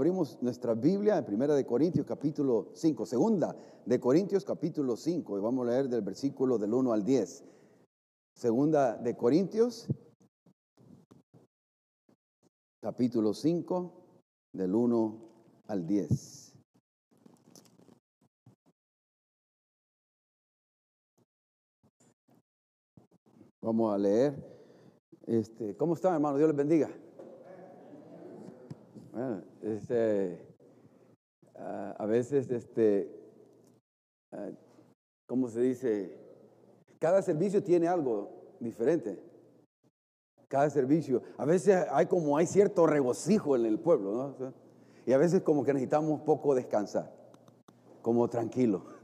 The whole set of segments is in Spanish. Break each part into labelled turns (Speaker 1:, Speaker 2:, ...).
Speaker 1: abrimos nuestra Biblia en Primera de Corintios capítulo 5, Segunda de Corintios capítulo 5 y vamos a leer del versículo del 1 al 10. Segunda de Corintios capítulo 5 del 1 al 10. Vamos a leer. Este, ¿Cómo están, hermano? Dios les bendiga. Bueno, este, ah, a veces, este, uh, ¿cómo se dice? Cada servicio tiene algo diferente. Cada servicio. A veces hay como hay cierto regocijo en el pueblo, ¿no? Y a veces como que necesitamos poco descansar, como tranquilo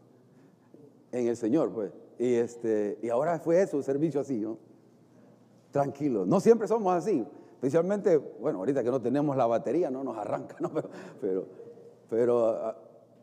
Speaker 1: en el Señor, pues. Y, este, y ahora fue eso, un servicio así, ¿no? Tranquilo. No siempre somos así. Especialmente, bueno, ahorita que no tenemos la batería, no nos arranca, ¿no? Pero, pero, ah,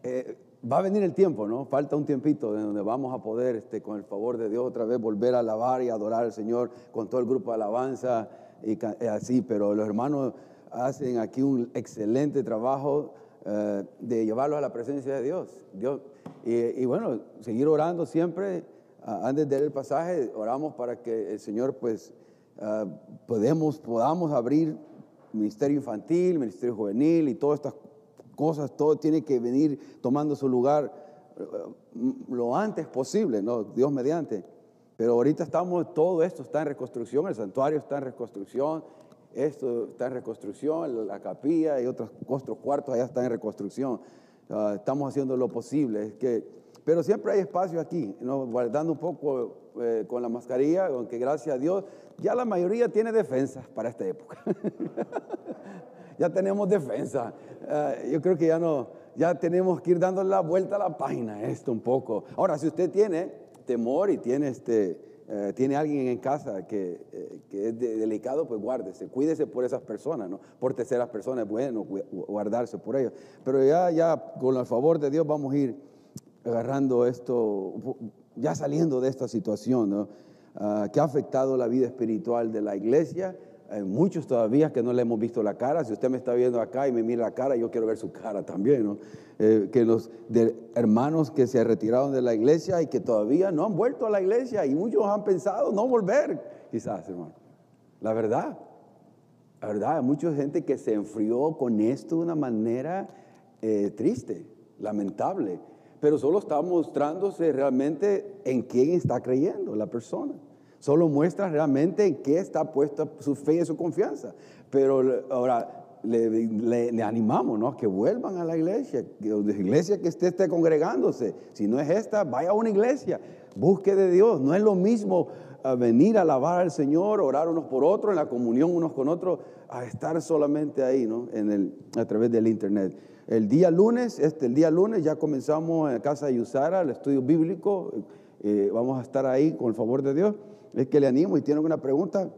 Speaker 1: eh, va a venir el tiempo, ¿no? Falta un tiempito de donde vamos a poder, este, con el favor de Dios, otra vez volver a alabar y adorar al Señor con todo el grupo de alabanza y así. Pero los hermanos hacen aquí un excelente trabajo eh, de llevarlos a la presencia de Dios. Dios y, bueno, seguir orando siempre. antes de leer el pasaje, oramos para que el Señor, pues, Ah, podemos, podamos abrir ministerio infantil, ministerio juvenil y todas estas cosas, todo tiene que venir tomando su lugar eh, lo antes posible, ¿no? Dios mediante. Pero ahorita estamos, todo esto está en reconstrucción, el santuario está en reconstrucción, esto está en reconstrucción, la capilla y otros, otros cuartos allá están en reconstrucción. Ah, estamos haciendo lo posible. Es que, pero siempre hay espacio aquí, ¿no? guardando un poco eh, con la mascarilla, aunque gracias a Dios ya la mayoría tiene defensa para esta época. ya tenemos defensa. Eh, yo creo que ya no, ya tenemos que ir dando la vuelta a la página esto un poco. Ahora, si usted tiene temor y tiene este, eh, tiene alguien en casa que, que es delicado, pues guárdese, cuídese por esas personas, ¿no? Por terceras personas, bueno, guardarse por ellos. Pero ya, ya, con el favor de Dios, vamos a ir agarrando esto, ya saliendo de esta situación ah, que ha afectado la vida espiritual de la iglesia. Hay muchos todavía que no le hemos visto la cara. Si usted me está viendo acá y me mira la cara, yo quiero ver su cara también. Eh, que los hermanos que se retiraron de la iglesia y que todavía no han vuelto a la iglesia y muchos han pensado no volver, quizás, hermano. La verdad, la verdad, hay mucha gente que se enfrió con esto de una manera eh, triste, lamentable pero solo está mostrándose realmente en quién está creyendo la persona. Solo muestra realmente en qué está puesta su fe y su confianza. Pero ahora le, animamos ¿no? que vuelvan a la iglesia, la iglesia que esté, esté congregándose. Si no es esta, vaya a una iglesia, busque de Dios. No es lo mismo ah, venir a alabar al Señor, orar unos por otros, en la comunión unos con otros, a estar solamente ahí, ¿no? En el, a través del internet. El día lunes, este, el día lunes ya comenzamos en casa de Yusara, el estudio bíblico. Eh, vamos a estar ahí con el favor de Dios. Es que le animo y tiene alguna pregunta.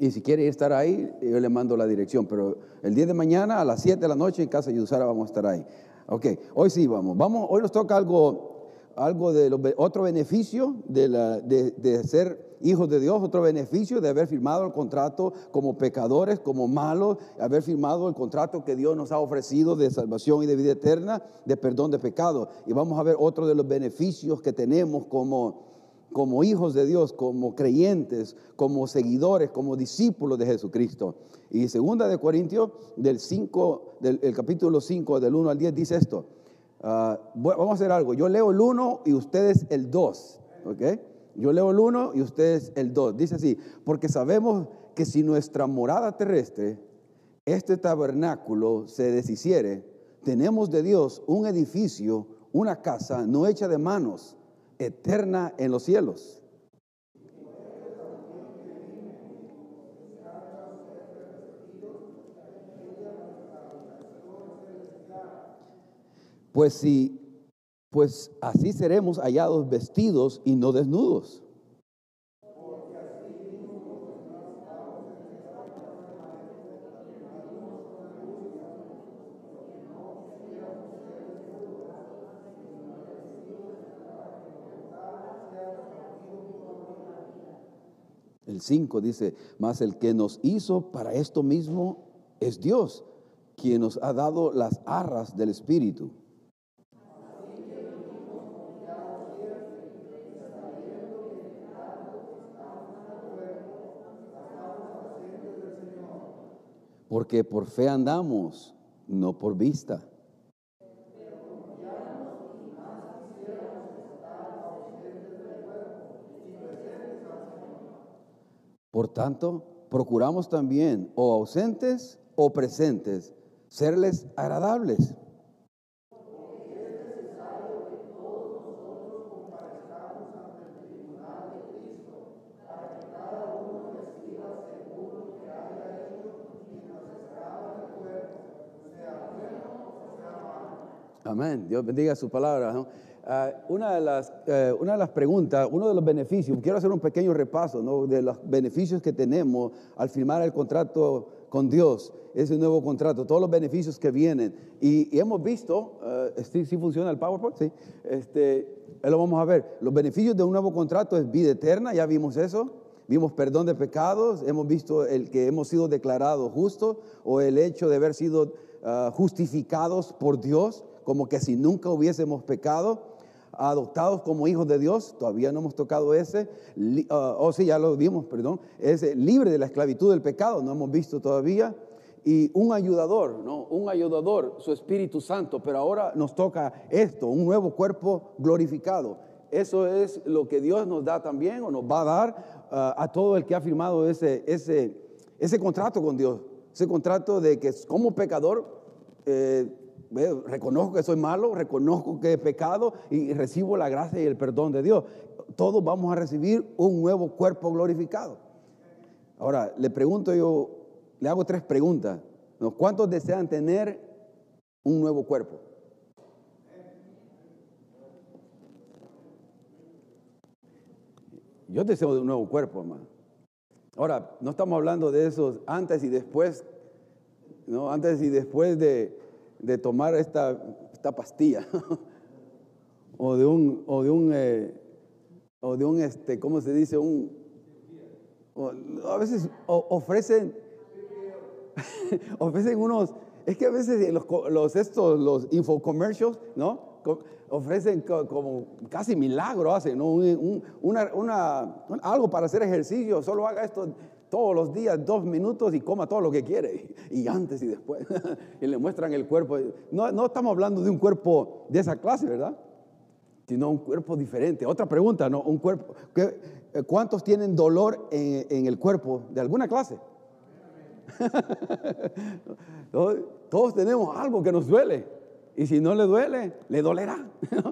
Speaker 1: Y si quiere estar ahí, yo le mando la dirección. Pero el día de mañana a las 7 de la noche en casa de Yusara vamos a estar ahí. Ok, hoy sí vamos. vamos hoy nos toca algo, algo de otro beneficio de, de, ser hijos de Dios, otro beneficio de haber firmado el contrato como pecadores, como malos, haber firmado el contrato que Dios nos ha ofrecido de salvación y de vida eterna, de perdón de pecado. Y vamos a ver otro de los beneficios que tenemos como, como hijos de Dios, como creyentes, como seguidores, como discípulos de Jesucristo. Y segunda de Corintios, del 5, del capítulo 5, del 1 al 10, dice esto. Ah, vamos a hacer algo. Yo leo el 1 y ustedes el 2. ¿Ok? Yo leo el 1 y ustedes el 2. Dice así, porque sabemos que si nuestra morada terrestre, este tabernáculo, se deshiciere, tenemos de Dios un edificio, una casa no hecha de manos, eterna en los cielos. Pues si pues así seremos hallados vestidos y no desnudos. El 5 dice, mas el que nos hizo para esto mismo es Dios, quien nos ha dado las arras del Espíritu. Porque por fe andamos, no por vista. Por tanto, procuramos también, o ausentes o presentes, serles agradables. Amén. Dios bendiga su palabra. ¿no? Ah, una, de las, eh, una de las preguntas, uno de los beneficios, quiero hacer un pequeño repaso ¿no? de los beneficios que tenemos al firmar el contrato con Dios, ese nuevo contrato, todos los beneficios que vienen. Y, hemos visto, uh, ¿sí, funciona el PowerPoint? Sí. Este, lo vamos a ver. Los beneficios de un nuevo contrato es vida eterna, ya vimos eso. Vimos perdón de pecados, hemos visto el que hemos sido declarados justos o el hecho de haber sido ah, justificados por Dios, como que si nunca hubiésemos pecado adoptados como hijos de Dios, todavía no hemos tocado ese, o uh, oh sí, ya lo vimos, perdón, ese libre de la esclavitud del pecado, no hemos visto todavía, y un ayudador, ¿no? Un ayudador, su Espíritu Santo, pero ahora nos toca esto, un nuevo cuerpo glorificado. Eso es lo que Dios nos da también o nos va a dar uh, a todo el que ha firmado ese, ese, ese contrato con Dios, ese contrato de que como pecador eh, reconozco que soy malo, reconozco que he pecado y recibo la gracia y el perdón de Dios. Todos vamos a recibir un nuevo cuerpo glorificado. Ahora, le pregunto yo, le hago tres preguntas. ¿Cuántos desean tener un nuevo cuerpo? Yo deseo un nuevo cuerpo, hermano. Ahora, no estamos hablando de esos antes y después, ¿no? Antes y después de, de tomar esta, esta pastilla o de un, o de un, eh, o de un este, ¿cómo se dice? Un, a veces ofrecen, ofrecen unos, es que a veces los, los estos, los infocommercials, ¿no? Ofrecen como casi milagro, hacen, ¿no? una, una, algo para hacer ejercicio, solo haga esto todos los días dos minutos y coma todo lo que quiere, y antes y después, y le muestran el cuerpo. No, no estamos hablando de un cuerpo de esa clase, ¿verdad? Sino un cuerpo diferente. Otra pregunta, ¿no? Un cuerpo, eh, ¿cuántos tienen dolor en, el cuerpo de alguna clase? Todos tenemos algo que nos duele. Y si no le duele, le dolerá.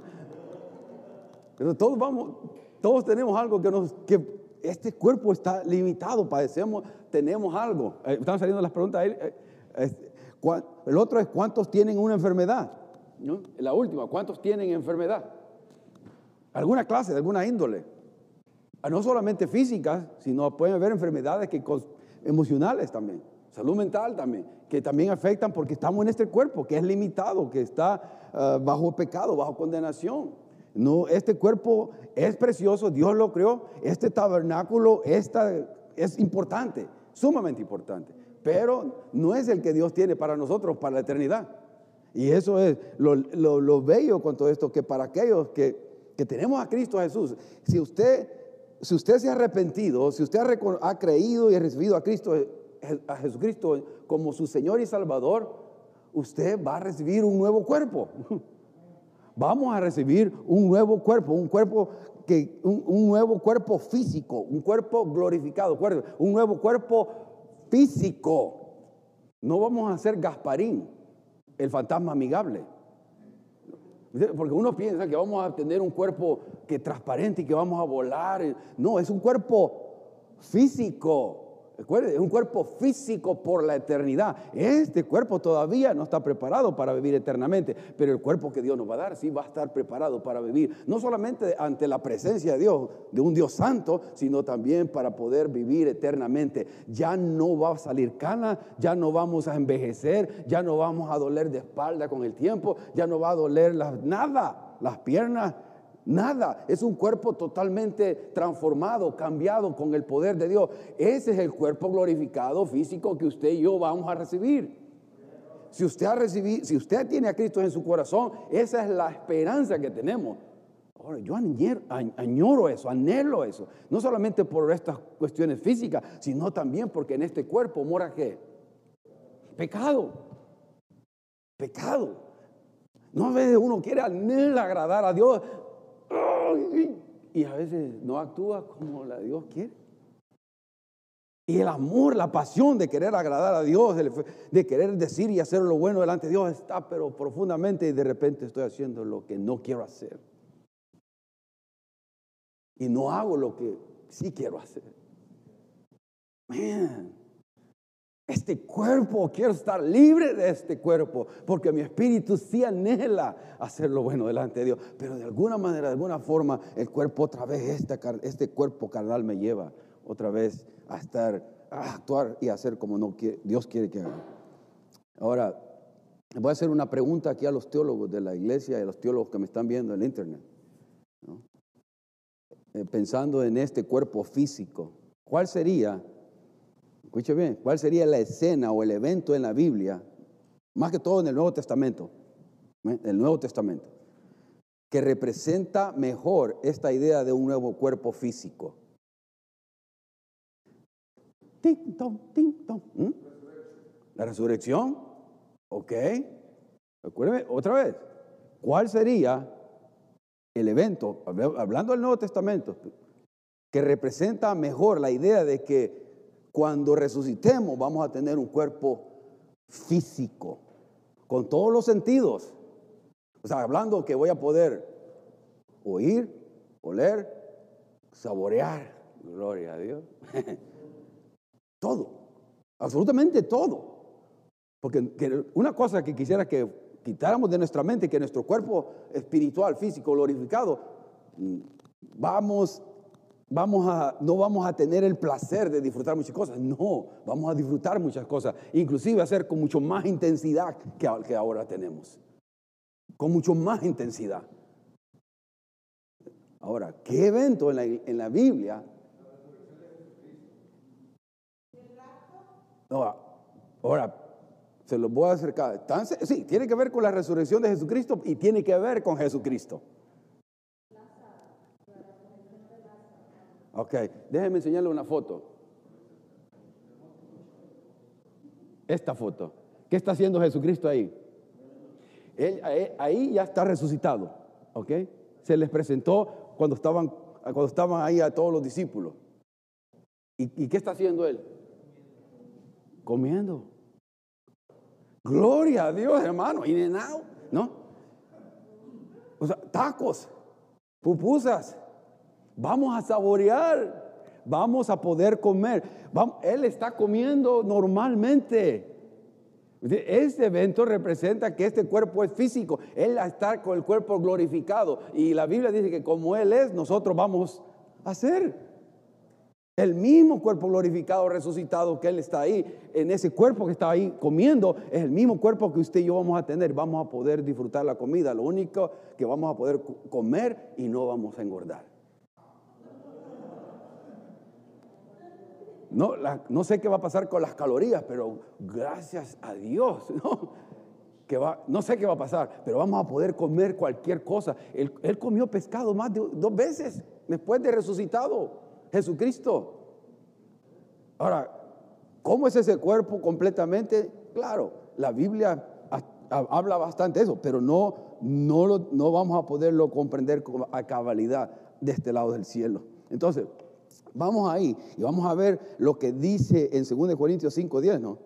Speaker 1: Pero todos vamos, todos tenemos algo que nos, que este cuerpo está limitado, padecemos, tenemos algo. Eh, están saliendo las preguntas. Eh, el otro es cuántos tienen una enfermedad. La última, ¿cuántos tienen enfermedad? Alguna clase, alguna índole. Ah, no solamente físicas, sino pueden haber enfermedades que, emocionales también, salud mental también, que también afectan porque estamos en este cuerpo que es limitado, que está ah, bajo pecado, bajo condenación. No, este cuerpo es precioso, Dios lo creó, este tabernáculo esta, es importante, sumamente importante, pero no es el que Dios tiene para nosotros, para la eternidad. Y eso es lo, bello con todo esto, que para aquellos que, tenemos a Cristo Jesús, si usted, si usted se ha arrepentido, si usted ha, ha creído y ha recibido a Cristo, a Jesucristo como su Señor y Salvador, usted va a recibir un nuevo cuerpo. vamos a recibir un nuevo cuerpo, un cuerpo que un, nuevo cuerpo físico, un cuerpo glorificado, un nuevo cuerpo físico. No vamos a ser Gasparín, el fantasma amigable. Porque uno piensa que vamos a tener un cuerpo que transparente y que vamos a volar. No, es un cuerpo físico es un cuerpo físico por la eternidad. Este cuerpo todavía no está preparado para vivir eternamente, pero el cuerpo que Dios nos va a dar sí va a estar preparado para vivir, no solamente ante la presencia de Dios, de un Dios santo, sino también para poder vivir eternamente. Ya no va a salir cana, ya no vamos a envejecer, ya no vamos a doler de espalda con el tiempo, ya no va a doler nada, las piernas Nada, es un cuerpo totalmente transformado, cambiado con el poder de Dios. Ese es el cuerpo glorificado físico que usted y yo vamos a recibir. Si usted ha recibido, si usted tiene a Cristo en su corazón, esa es la esperanza que tenemos. Ahora, yo añoro eso, anhelo eso. No solamente por estas cuestiones físicas, sino también porque en este cuerpo mora qué? Pecado. Pecado. No a veces uno quiere anhela agradar a Dios y a veces no actúa como la Dios quiere. Y el amor, la pasión de querer agradar a Dios, de, querer decir y hacer lo bueno delante de Dios está pero profundamente y de repente estoy haciendo lo que no quiero hacer. Y no hago lo que sí quiero hacer. Man, este cuerpo, quiero estar libre de este cuerpo, porque mi espíritu sí anhela hacer lo bueno delante de Dios. Pero de alguna manera, de alguna forma, el cuerpo otra vez, este, este cuerpo carnal me lleva otra vez a estar, a actuar y hacer como no Dios quiere que haga. Ahora, voy a hacer una pregunta aquí a los teólogos de la iglesia y a los teólogos que me están viendo en el internet. Eh, pensando en este cuerpo físico, ¿cuál sería, escuche bien, cuál sería la escena o el evento en la Biblia, más que todo en el Nuevo Testamento, ¿eh? el Nuevo Testamento, que representa mejor esta idea de un nuevo cuerpo físico? La resurrección, ok. Recuérdeme otra vez, ¿cuál sería el evento, hablando del Nuevo Testamento, que representa mejor la idea de que cuando resucitemos vamos a tener un cuerpo físico, con todos los sentidos. O sea, hablando que voy a poder oír, oler, saborear, gloria a Dios. todo, absolutamente todo. Porque una cosa que quisiera que quitáramos de nuestra mente que nuestro cuerpo espiritual, físico, glorificado, mm, vamos, vamos a, no vamos a tener el placer de disfrutar muchas cosas. No, vamos a disfrutar muchas cosas, inclusive hacer con mucho más intensidad que, ahora tenemos. Con mucho más intensidad. Ahora, ¿qué evento en la, en la Biblia? ahora, se los voy a acercar. sí, tiene que ver con la resurrección de Jesucristo y tiene que ver con Jesucristo. Ok, déjenme enseñarle una foto. Esta foto. ¿Qué está haciendo Jesucristo ahí? Él, ahí ya está resucitado. ¿Ok? Se les presentó cuando estaban, cuando estaban ahí a todos los discípulos. ¿Y, qué está haciendo él? Comiendo. Gloria a Dios, hermano. Y ¿no? O sea, tacos, pupusas. Vamos a saborear. Vamos a poder comer. él está comiendo normalmente. Este evento representa que este cuerpo es físico. Él está con el cuerpo glorificado. Y la Biblia dice que como Él es, nosotros vamos a hacer. El mismo cuerpo glorificado, resucitado que Él está ahí, en ese cuerpo que está ahí comiendo, es el mismo cuerpo que usted y yo vamos a tener. Vamos a poder disfrutar la comida. Lo único que vamos a poder comer y no vamos a engordar. No, no sé qué va a pasar con las calorías, pero gracias a Dios, ¿no? Que va, no sé qué va a pasar, pero vamos a poder comer cualquier cosa. Él, comió pescado más de dos veces después de resucitado. Jesucristo. Ahora, ¿cómo es ese cuerpo completamente? Claro, la Biblia habla bastante de eso, pero no, no, no vamos a poderlo comprender a cabalidad de este lado del cielo. Entonces, vamos ahí y vamos a ver lo que dice en 2 Corintios 5.10, ¿no?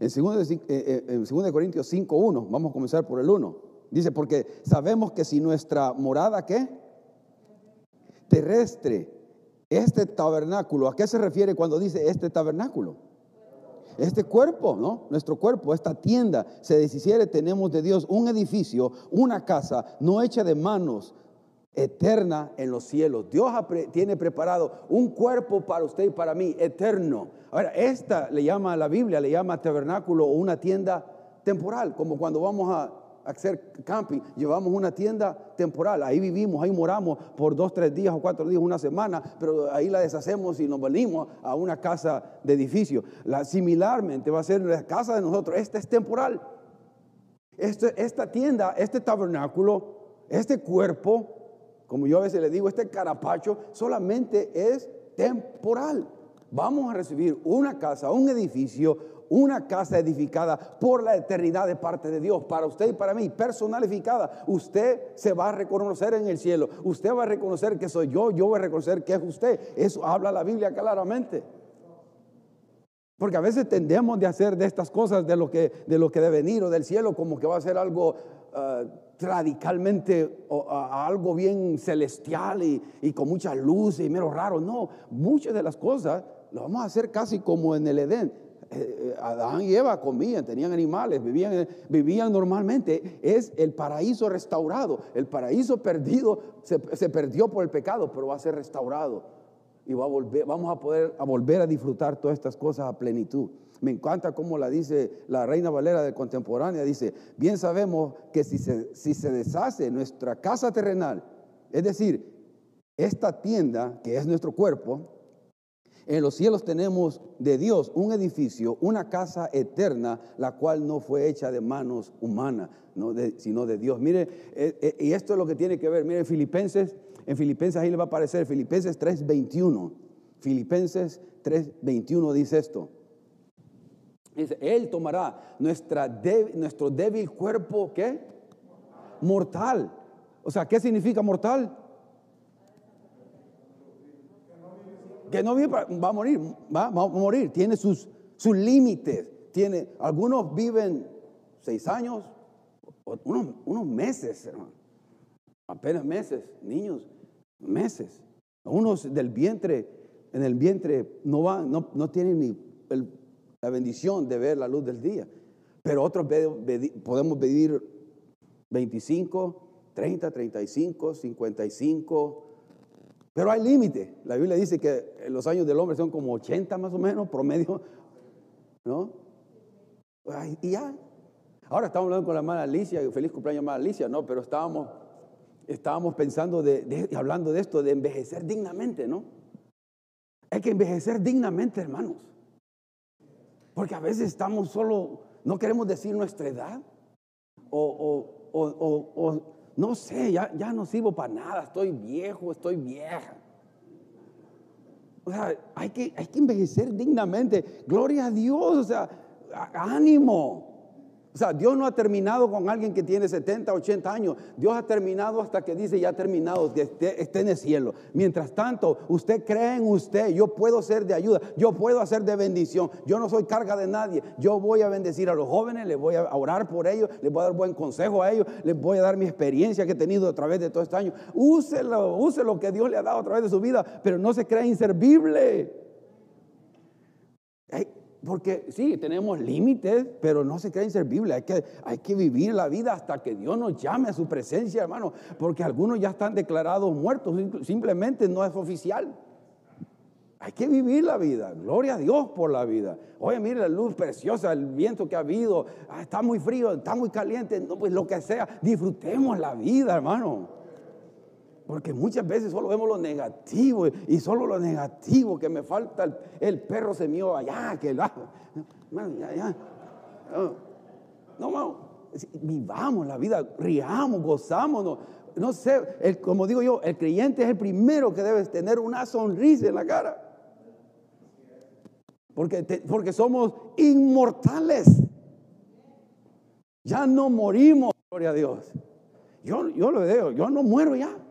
Speaker 1: En 2, eh, eh, en 2 Corintios 5.1, vamos a comenzar por el 1. Dice, porque sabemos que si nuestra morada, ¿qué? Terrestre este tabernáculo, ¿a qué se refiere cuando dice este tabernáculo? Este cuerpo, ¿no? Nuestro cuerpo, esta tienda, se deshiciere, tenemos de Dios un edificio, una casa, no hecha de manos, eterna en los cielos. Dios tiene preparado un cuerpo para usted y para mí, eterno. Ahora, esta le llama la Biblia, le llama tabernáculo o una tienda temporal, como cuando vamos a hacer camping, llevamos una tienda temporal, ahí vivimos, ahí moramos por dos, tres días o cuatro días, una semana, pero ahí la deshacemos y nos venimos a una casa de edificio. La, similarmente va a ser la casa de nosotros, esta es temporal, Este, esta tienda, este tabernáculo, este cuerpo, como yo a veces le digo, este carapacho solamente es temporal. Vamos a recibir una casa, un edificio, una casa edificada por la eternidad de parte de Dios, para usted y para mí, personalificada. Usted se va a reconocer en el cielo, usted va a reconocer que soy yo, yo voy a reconocer que es usted. Eso habla la Biblia claramente. Porque a veces tendemos de hacer de estas cosas, de lo que, de lo que venir o del cielo, como que va a ser algo ah, radicalmente, o, algo bien celestial y, con mucha luz y mero raro. No, muchas de las cosas lo vamos a hacer casi como en el Edén. Eh, eh, Adán y Eva comían, tenían animales, vivían, vivían normalmente. Es el paraíso restaurado. El paraíso perdido se, se perdió por el pecado, pero va a ser restaurado y va a volver, vamos a poder a volver a disfrutar todas estas cosas a plenitud. Me encanta cómo la dice la Reina Valera de contemporánea, dice, bien sabemos que si se, si se deshace nuestra casa terrenal, es decir, esta tienda que es nuestro cuerpo, en los cielos tenemos de Dios un edificio, una casa eterna, la cual no fue hecha de manos humanas, no sino de Dios. Mire, eh, eh, y esto es lo que tiene que ver, mire, Filipenses en Filipenses ahí le va a aparecer, Filipenses 3:21. Filipenses 3:21 dice esto. Dice, Él tomará nuestra nuestro débil cuerpo, ¿qué? Mortal. O sea, ¿qué significa mortal? Que no va a morir, va, a morir, tiene sus, sus límites. Tiene, algunos viven seis años, unos, unos meses, hermano. Apenas meses, niños meses. Unos del vientre, en el vientre no van, no, no tienen ni la bendición de ver la luz del día. Pero otros podemos vivir 25, 30, 35, 55. Pero hay límite. La Biblia dice que los años del hombre son como 80 más o menos, promedio. ¿No? y ya. Ahora estamos hablando con la hermana Alicia, feliz cumpleaños hermana Alicia, no, pero estábamos estábamos pensando de, hablando de esto, de envejecer dignamente, ¿no? Hay que envejecer dignamente, hermanos. Porque a veces estamos solo, no queremos decir nuestra edad. O, no sé, ya, ya no sirvo para nada, estoy viejo, estoy vieja. O sea, hay que, hay que envejecer dignamente. Gloria a Dios, o sea, ánimo. O sea, Dios no ha terminado con alguien que tiene 70, 80 años. Dios ha terminado hasta que dice ya ha terminado, que esté, en el cielo. Mientras tanto, usted cree en usted, yo puedo ser de ayuda, yo puedo hacer de bendición. Yo no soy carga de nadie. Yo voy a bendecir a los jóvenes, les voy a orar por ellos, les voy a dar buen consejo a ellos, les voy a dar mi experiencia que he tenido a través de todo este año. Úselo, use lo que Dios le ha dado a través de su vida, pero no se crea inservible. Porque sí, tenemos límites, pero no se crea inservible. Hay que, hay que vivir la vida hasta que Dios nos llame a su presencia, hermano. Porque algunos ya están declarados muertos, simplemente no es oficial. Hay que vivir la vida. Gloria a Dios por la vida. Oye, mire la luz preciosa, el viento que ha habido. Ah, está muy frío, está muy caliente. No, pues lo que sea, disfrutemos la vida, hermano. Porque muchas veces solo vemos lo negativo y solo lo negativo, que me falta el, perro se mío allá, que el No, no, vivamos la vida, riamos, gozámonos. No sé, como digo yo, el creyente es el primero que debe tener una sonrisa en la cara. Porque, porque somos inmortales. Ya no morimos, gloria a Dios. Yo, yo lo veo, yo no muero ya.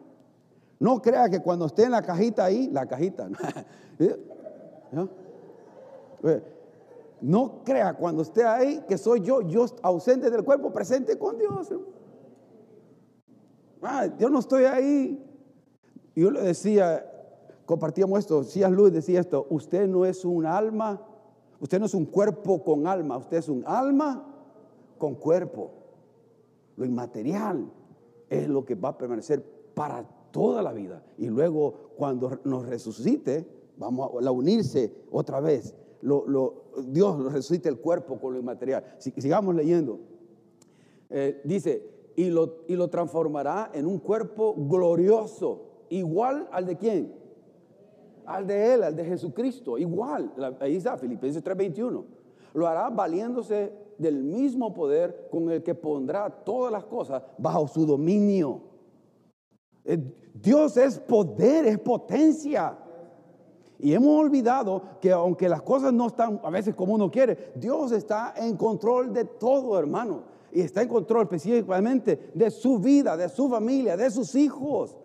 Speaker 1: No crea que cuando esté en la cajita ahí, la cajita, ¿no? crea cuando esté ahí que soy yo, yo ausente del cuerpo, presente con Dios. Ah, yo no estoy ahí. Yo le decía, compartíamos esto, Cías Luis decía esto, usted no es un alma, usted no es un cuerpo con alma, usted es un alma con cuerpo. Lo inmaterial es lo que va a permanecer para toda la vida. Y luego cuando nos resucite, vamos a, unirse otra vez. Lo, Dios resucite el cuerpo con lo inmaterial. sigamos leyendo. Eh, dice, y lo, y lo transformará en un cuerpo glorioso, igual al de quién? Al de Él, al de Jesucristo, igual. Ahí está, Filipenses 3:21. Lo hará valiéndose del mismo poder con el que pondrá todas las cosas bajo su dominio. Eh, Dios es poder, es potencia. Y hemos olvidado que aunque las cosas no están a veces como uno quiere, Dios está en control de todo, hermano. Y está en control específicamente de su vida, de su familia, de sus hijos.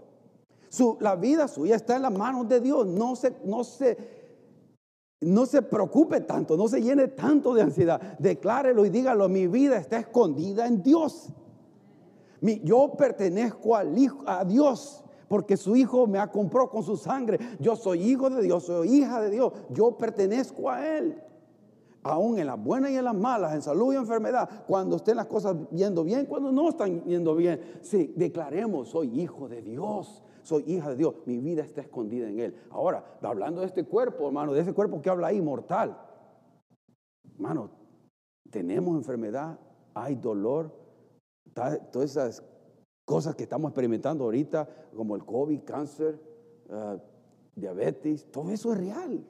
Speaker 1: la vida suya está en las manos de Dios. No se, no, se, no se preocupe tanto, no se llene tanto de ansiedad. Declárelo y dígalo, mi vida está escondida en Dios. Yo pertenezco al a Dios porque su hijo me ha comprado con su sangre. Yo soy hijo de Dios, soy hija de Dios, yo pertenezco a Él. Aún en las buenas y en las malas, en salud y enfermedad, cuando estén las cosas yendo bien, cuando no están yendo bien, sí, declaremos, soy hijo de Dios, soy hija de Dios, mi vida está escondida en Él. Ahora, hablando de este cuerpo, hermano, de ese cuerpo que habla ahí, mortal, hermano, tenemos enfermedad, hay dolor, todas esas cosas que estamos experimentando ahorita, como el COVID, cáncer, ah, diabetes, todo eso es real.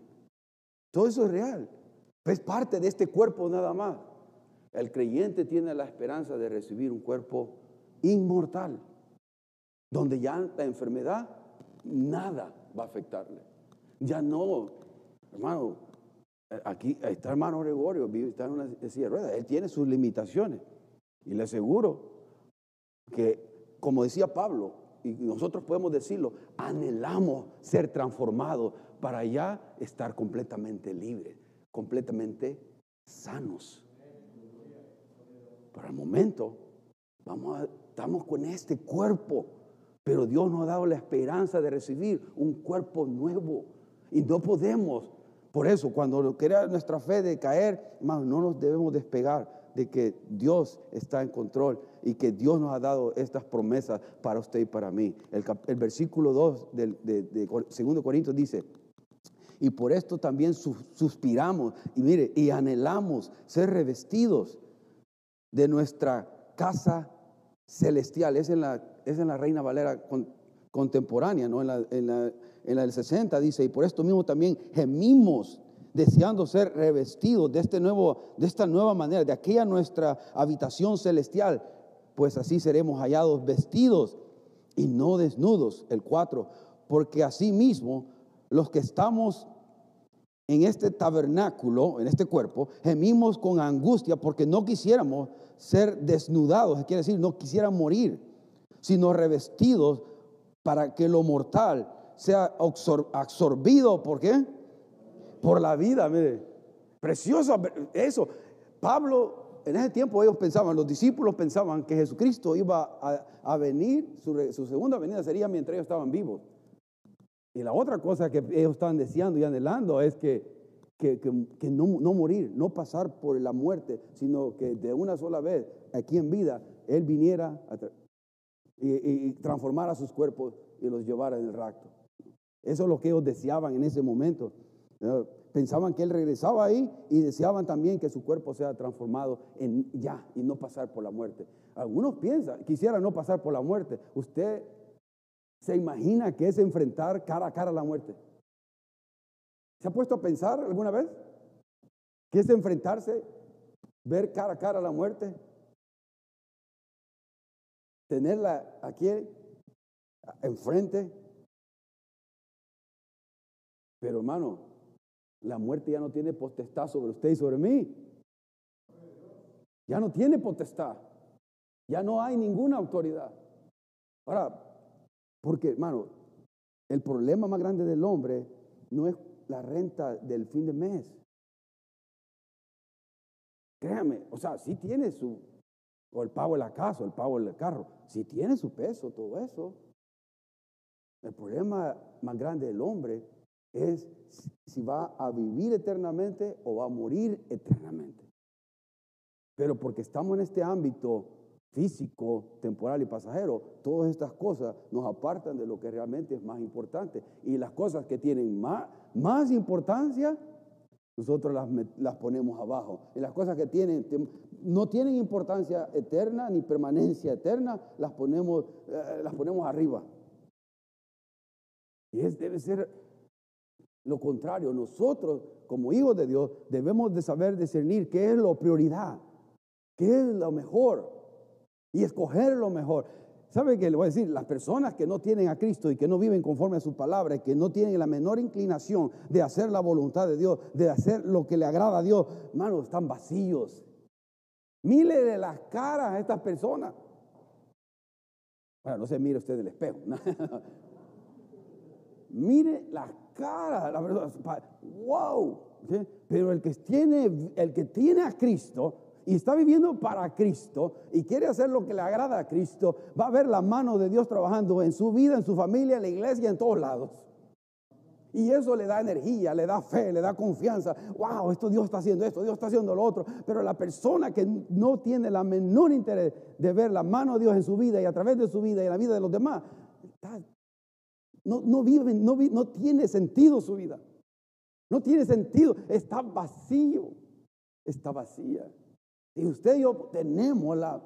Speaker 1: Todo eso es real. Es parte de este cuerpo nada más. El creyente tiene la esperanza de recibir un cuerpo inmortal, donde ya la enfermedad nada va a afectarle. Ya no, hermano, aquí está hermano Gregorio, está en una silla de ruedas, él tiene sus limitaciones. Y le aseguro que como decía Pablo, y nosotros podemos decirlo, anhelamos ser transformados para ya estar completamente libres, completamente sanos. Por el momento, vamos estamos con este cuerpo, pero Dios nos ha dado la esperanza de recibir un cuerpo nuevo. Y no podemos, por eso, cuando queda nuestra fe de caer, no nos debemos despegar de que Dios está en control y que Dios nos ha dado estas promesas para usted y para mí. El, versículo 2 de, de, de 2 Corintios dice, y por esto también suspiramos y mire, y anhelamos ser revestidos de nuestra casa celestial. Es en la, es en la Reina Valera contemporánea, ¿no? En la, en, la, en la del 60 dice, y por esto mismo también gemimos deseando ser revestidos de, este nuevo, de esta nueva manera, de aquella nuestra habitación celestial, pues así seremos hallados vestidos y no desnudos. El 4, porque así mismo los que estamos en este tabernáculo, en este cuerpo, gemimos con angustia porque no quisiéramos ser desnudados, quiere decir, no quisieran morir, sino revestidos para que lo mortal sea absorbido, ¿por qué? Por la vida, mire. Precioso eso. Pablo, en ese tiempo ellos pensaban, los discípulos pensaban que Jesucristo iba a, venir, su, segunda venida sería mientras ellos estaban vivos. Y la otra cosa que ellos estaban deseando y anhelando es que, que, no, morir, no pasar por la muerte, sino que de una sola vez, aquí en vida, Él viniera y, y transformara sus cuerpos y los llevara en el rapto. Eso es lo que ellos deseaban en ese momento. Pensaban que él regresaba ahí y deseaban también que su cuerpo sea transformado en ya y no pasar por la muerte. Algunos piensan, quisiera no pasar por la muerte. ¿Usted se imagina que es enfrentar cara a cara la muerte? ¿Se ha puesto a pensar alguna vez? ¿Qué es enfrentarse, ver cara a cara la muerte? Tenerla aquí enfrente. Pero hermano, la muerte ya no tiene potestad sobre usted y sobre mí. Ya no tiene potestad. Ya no hay ninguna autoridad. Ahora, porque, hermano, el problema más grande del hombre no es la renta del fin de mes. Créame, o sea, sí tiene su, o el pago de la casa, o el pago del carro, sí tiene su peso, todo eso. El problema más grande del hombre es si va a vivir eternamente o va a morir eternamente. Pero porque estamos en este ámbito físico, temporal y pasajero, todas estas cosas nos apartan de lo que realmente es más importante. Y las cosas que tienen más, más importancia, nosotros las, las, ponemos abajo. Y las cosas que tienen, no tienen importancia eterna ni permanencia eterna, las ponemos, eh, las ponemos arriba. Y es, debe ser Lo contrario, nosotros como hijos de Dios debemos de saber discernir qué es lo prioridad, qué es lo mejor y escoger lo mejor. ¿Sabe qué le voy a decir? Las personas que no tienen a Cristo y que no viven conforme a su palabra y que no tienen la menor inclinación de hacer la voluntad de Dios, de hacer lo que le agrada a Dios, hermano, están vacíos. Mire las caras a estas personas. Bueno, no se mire usted en el espejo. mire las caras, la verdad, wow. Pero el que tiene, el que tiene a Cristo, y está viviendo para Cristo y quiere hacer lo que le agrada a Cristo, va a ver la mano de Dios trabajando en su vida, en su familia, en la iglesia, en todos lados. Y eso le da energía, le da fe, le da confianza. Wow, esto Dios está haciendo esto, Dios está haciendo lo otro. Pero la persona que no tiene la menor interés de ver la mano de Dios en su vida y a través de su vida y la vida de los demás, no, no vive, no, no tiene sentido su vida. No tiene sentido, está vacío, está vacía. Y usted y yo tenemos la,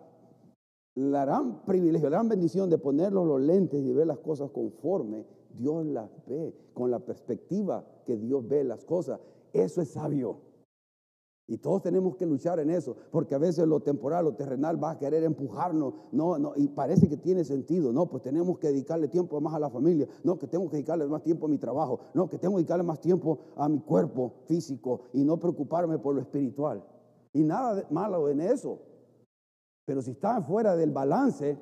Speaker 1: la gran privilegio, la gran bendición de ponernos los lentes y ver las cosas conforme Dios las ve, con la perspectiva que Dios ve las cosas. Eso es sabio. Y todos tenemos que luchar en eso, porque a veces lo temporal, lo terrenal va a querer empujarnos, no, no, y parece que tiene sentido, no, pues tenemos que dedicarle tiempo más a la familia, no, que tengo que dedicarle más tiempo a mi trabajo, no, que tengo que dedicarle más tiempo a mi cuerpo físico y no preocuparme por lo espiritual. Y nada malo en eso. Pero si está fuera del balance,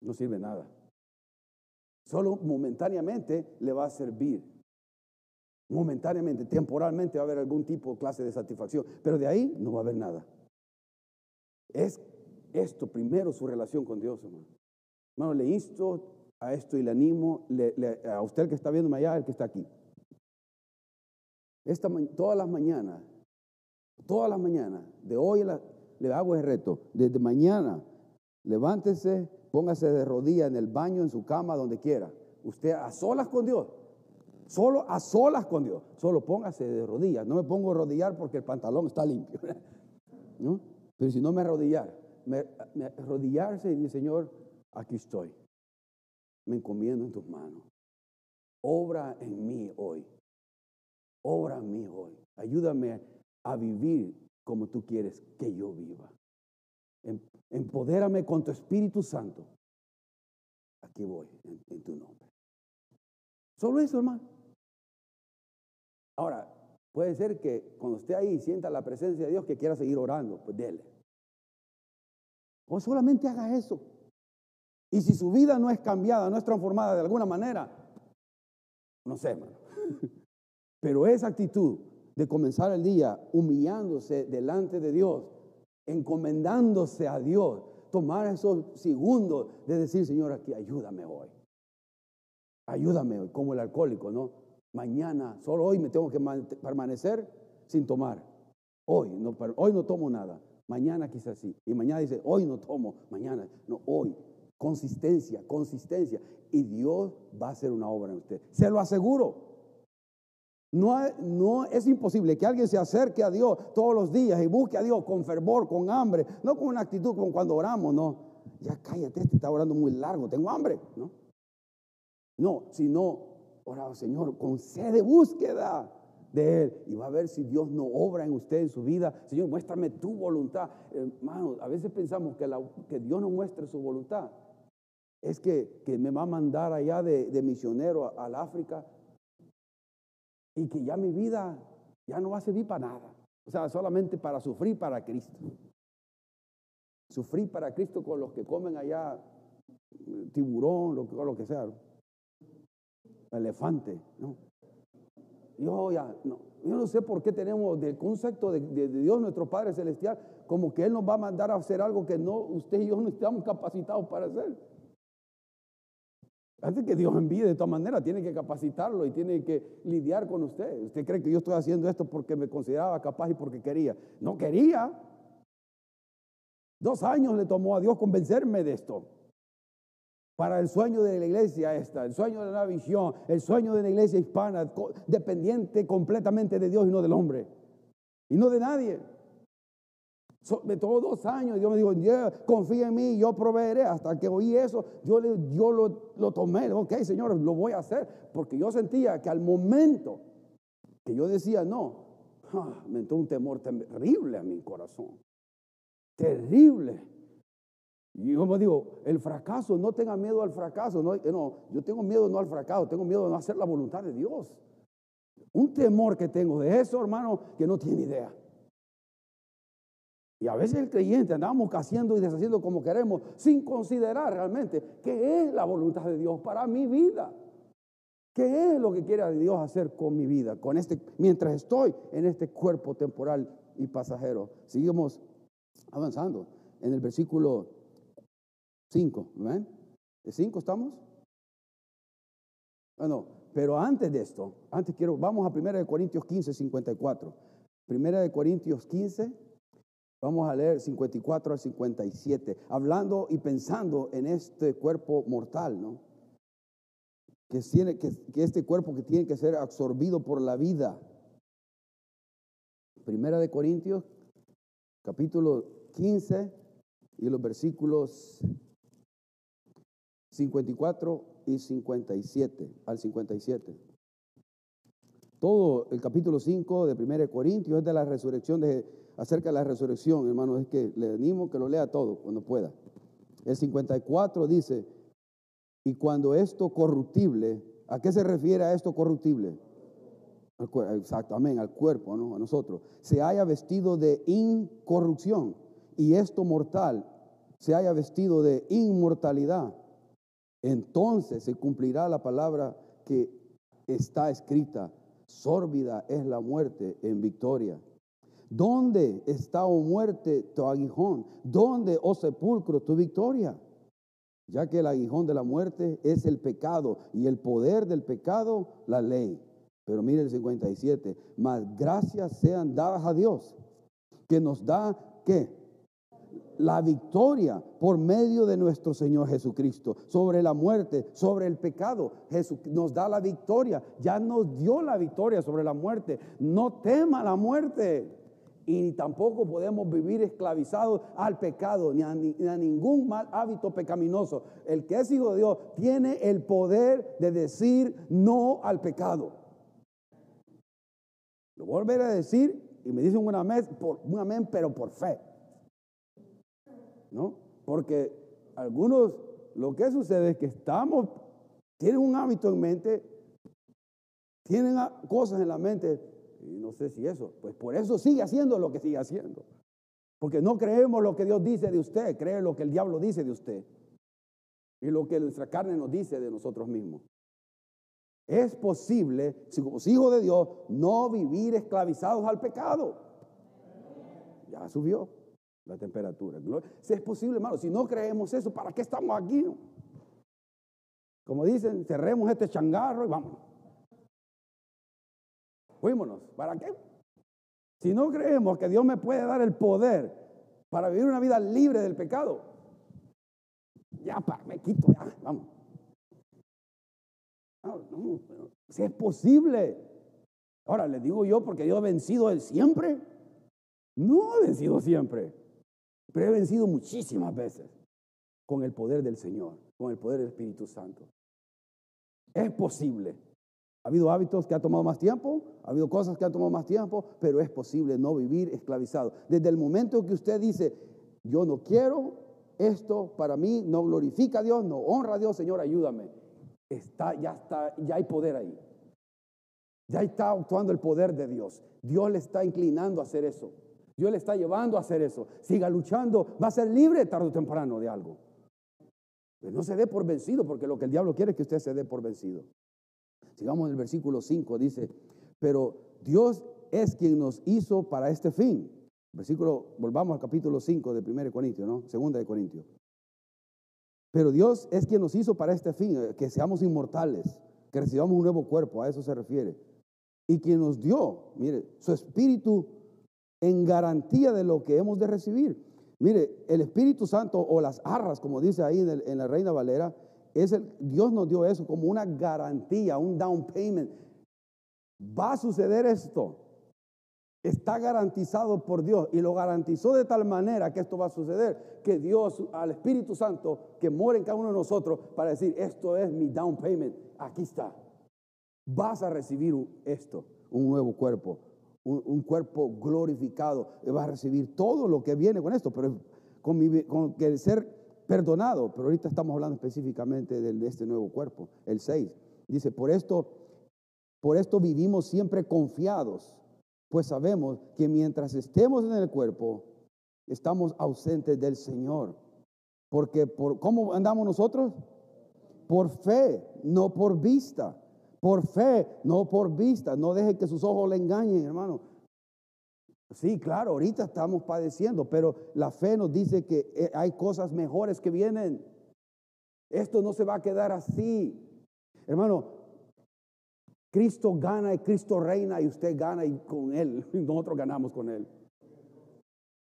Speaker 1: no sirve nada. Solo momentáneamente le va a servir. Momentáneamente, temporalmente va a haber algún tipo, clase de satisfacción. Pero de ahí no va a haber nada. Es esto primero su relación con Dios, hermano. Hermano, le insto a esto y le animo a usted que está viéndome allá, el que está aquí. Esta, todas las mañanas todas las mañanas, de hoy le hago el reto, desde mañana, levántese, póngase de rodillas en el baño, en su cama, donde quiera. Usted a solas con Dios, solo a solas con Dios, solo póngase de rodillas. No me pongo a rodillar porque el pantalón está limpio, ¿no? Pero si no me arrodillar, me, me arrodillarse y decir, Señor, aquí estoy, me encomiendo en tus manos. Obra en mí hoy. Obra en mí hoy. Ayúdame a vivir como tú quieres que yo viva. Em, empodérame con tu Espíritu Santo. Aquí voy, en, tu nombre. Solo eso, hermano. Ahora, puede ser que cuando esté ahí y sienta la presencia de Dios que quiera seguir orando, pues dele. O solamente haga eso. Y si su vida no es cambiada, no es transformada de alguna manera, no sé, hermano. Pero esa actitud de comenzar el día humillándose delante de Dios, encomendándose a Dios, tomar esos segundos de decir, Señor, aquí ayúdame hoy. Ayúdame hoy, como el alcohólico, ¿no? Mañana, solo hoy me tengo que permanecer sin tomar. Hoy no, hoy no tomo nada. Mañana quizás sí. Y mañana dice, hoy no tomo. Mañana, no, hoy. Consistencia, consistencia. Y Dios va a hacer una obra en usted. Se lo aseguro. No, no, es imposible que alguien se acerque a Dios todos los días y busque a Dios con fervor, con hambre, no con una actitud como cuando oramos, no. Ya cállate, este está orando muy largo, tengo hambre, ¿no? No, sino, orado Señor, con sed de búsqueda de Él y va a ver si Dios no obra en usted, en su vida. Señor, muéstrame tu voluntad. Hermano, a veces pensamos que, Dios no muestre su voluntad. Es que, me va a mandar allá de, misionero al África y que ya mi vida ya no va a servir para nada. O sea, solamente para sufrir para Cristo. Sufrir para Cristo con los que comen allá tiburón, lo, lo que sea. Elefante, ¿no? Yo ya, no, yo no sé por qué tenemos del concepto de, Dios nuestro Padre Celestial como que Él nos va a mandar a hacer algo que no, usted y yo no estamos capacitados para hacer. Hace que Dios envíe de todas maneras, tiene que capacitarlo y tiene que lidiar con usted. ¿Usted cree que yo estoy haciendo esto porque me consideraba capaz y porque quería? No quería. Dos años le tomó a Dios convencerme de esto. Para el sueño de la iglesia esta, el sueño de la visión, el sueño de la iglesia hispana, dependiente completamente de Dios y no del hombre. Y no de nadie. de todos dos años, Dios me dijo, confía en mí, yo proveeré. Hasta que oí eso, yo, yo lo, lo tomé. Ok, Señor, lo voy a hacer. Porque yo sentía que al momento que yo decía no, ah, me entró un temor terrible a mi corazón. Terrible. Y como digo, el fracaso, no tenga miedo al fracaso. No, no, yo tengo miedo no al fracaso, tengo miedo de no hacer la voluntad de Dios. Un temor que tengo de eso, hermano, que no tiene idea. Y a veces el creyente andamos haciendo y deshaciendo como queremos sin considerar realmente qué es la voluntad de Dios para mi vida. ¿Qué es lo que quiere Dios hacer con mi vida? Con este, mientras estoy en este cuerpo temporal y pasajero. Seguimos avanzando en el versículo 5. ¿Ven? ¿De 5 estamos? Bueno, pero antes de esto, antes quiero, vamos a 1 Corintios 15, 54. 1 Corintios 15, vamos a leer 54 al 57, hablando y pensando en este cuerpo mortal, ¿no? Que, tiene, que, que este cuerpo que tiene que ser absorbido por la vida. Primera de Corintios, capítulo 15 y los versículos 54 y 57, al 57. Todo el capítulo 5 de 1 Corintios es de la resurrección, de, acerca de la resurrección, hermano. Es que le animo que lo lea todo cuando pueda. El 54 dice, y cuando esto corruptible, ¿a qué se refiere a esto corruptible? Exacto, amén, al cuerpo, ¿no? A nosotros. Se haya vestido de incorrupción y esto mortal se haya vestido de inmortalidad entonces se cumplirá la palabra que está escrita. Sórbida es la muerte en victoria. ¿Dónde está, oh muerte, tu aguijón? ¿Dónde, oh sepulcro, tu victoria? Ya que el aguijón de la muerte es el pecado y el poder del pecado, la ley. Pero mire el 57, más gracias sean dadas a Dios, que nos da, ¿qué? La victoria por medio de nuestro Señor Jesucristo sobre la muerte, sobre el pecado. Jesús nos da la victoria, ya nos dio la victoria sobre la muerte. No tema la muerte. Y tampoco podemos vivir esclavizados al pecado ni a, ni a ningún mal hábito pecaminoso. El que es hijo de Dios tiene el poder de decir no al pecado. Lo volveré a decir y me dicen un por, un amén, pero por fe. ¿No? Porque algunos, lo que sucede es que estamos, tienen un hábito en mente, tienen cosas en la mente, y no sé si eso, pues por eso sigue haciendo lo que sigue haciendo. Porque no creemos lo que Dios dice de usted, cree lo que el diablo dice de usted. Y lo que nuestra carne nos dice de nosotros mismos. Es posible, si como hijos de Dios, no vivir esclavizados al pecado. Ya subió la temperatura. Si es posible, hermano, si no creemos eso, ¿para qué estamos aquí? Como dicen, cerremos este changarro y vámonos. Fuímonos. ¿Para qué? Si no creemos que Dios me puede dar el poder para vivir una vida libre del pecado, ya me quito, ya, vamos. si es posible. Ahora le digo yo porque yo he vencido él siempre. No he vencido siempre. Pero he vencido muchísimas veces con el poder del Señor, con el poder del Espíritu Santo. Es posible. Ha habido hábitos que han tomado más tiempo, ha habido cosas que han tomado más tiempo, pero es posible no vivir esclavizado. Desde el momento que usted dice, yo no quiero esto para mí, no glorifica a Dios, no honra a Dios, Señor, ayúdame. Está, ya está, ya hay poder ahí. Ya está actuando el poder de Dios. Dios le está inclinando a hacer eso. Dios le está llevando a hacer eso. Siga luchando, va a ser libre tarde o temprano de algo. Pero no se dé por vencido, porque lo que el diablo quiere es que usted se dé por vencido. Sigamos en el versículo 5, dice, pero Dios es quien nos hizo para este fin. Versículo, volvamos al capítulo 5 de 1 Corintios, ¿no? Segunda de Corintios. Pero Dios es quien nos hizo para este fin, eh, que seamos inmortales, que recibamos un nuevo cuerpo, a eso se refiere. Y quien nos dio, mire, su espíritu en garantía de lo que hemos de recibir. Mire, el Espíritu Santo o las arras, como dice ahí en, la Reina Valera, es el, Dios nos dio eso como una garantía, un down payment. Va a suceder esto. está garantizado por Dios y lo garantizó de tal manera que esto va a suceder, que Dios al Espíritu Santo que mora en cada uno de nosotros para decir, esto es mi down payment, aquí está. Vas a recibir esto, un nuevo cuerpo, un, cuerpo glorificado, y vas a recibir todo lo que viene con esto, pero con, mi, que ser perdonado, pero ahorita estamos hablando específicamente de este nuevo cuerpo, el 6. Dice, por esto, por esto vivimos siempre confiados pues sabemos que mientras estemos en el cuerpo, estamos ausentes del Señor. Porque por, ¿cómo andamos nosotros? Por fe, no por vista. Por fe, no por vista. No deje que sus ojos le engañen, hermano. Sí, claro, ahorita estamos padeciendo, pero la fe nos dice que eh, hay cosas mejores que vienen. Esto no se va a quedar así. Hermano, Cristo gana y Cristo reina y usted gana y con Él, nosotros ganamos con Él.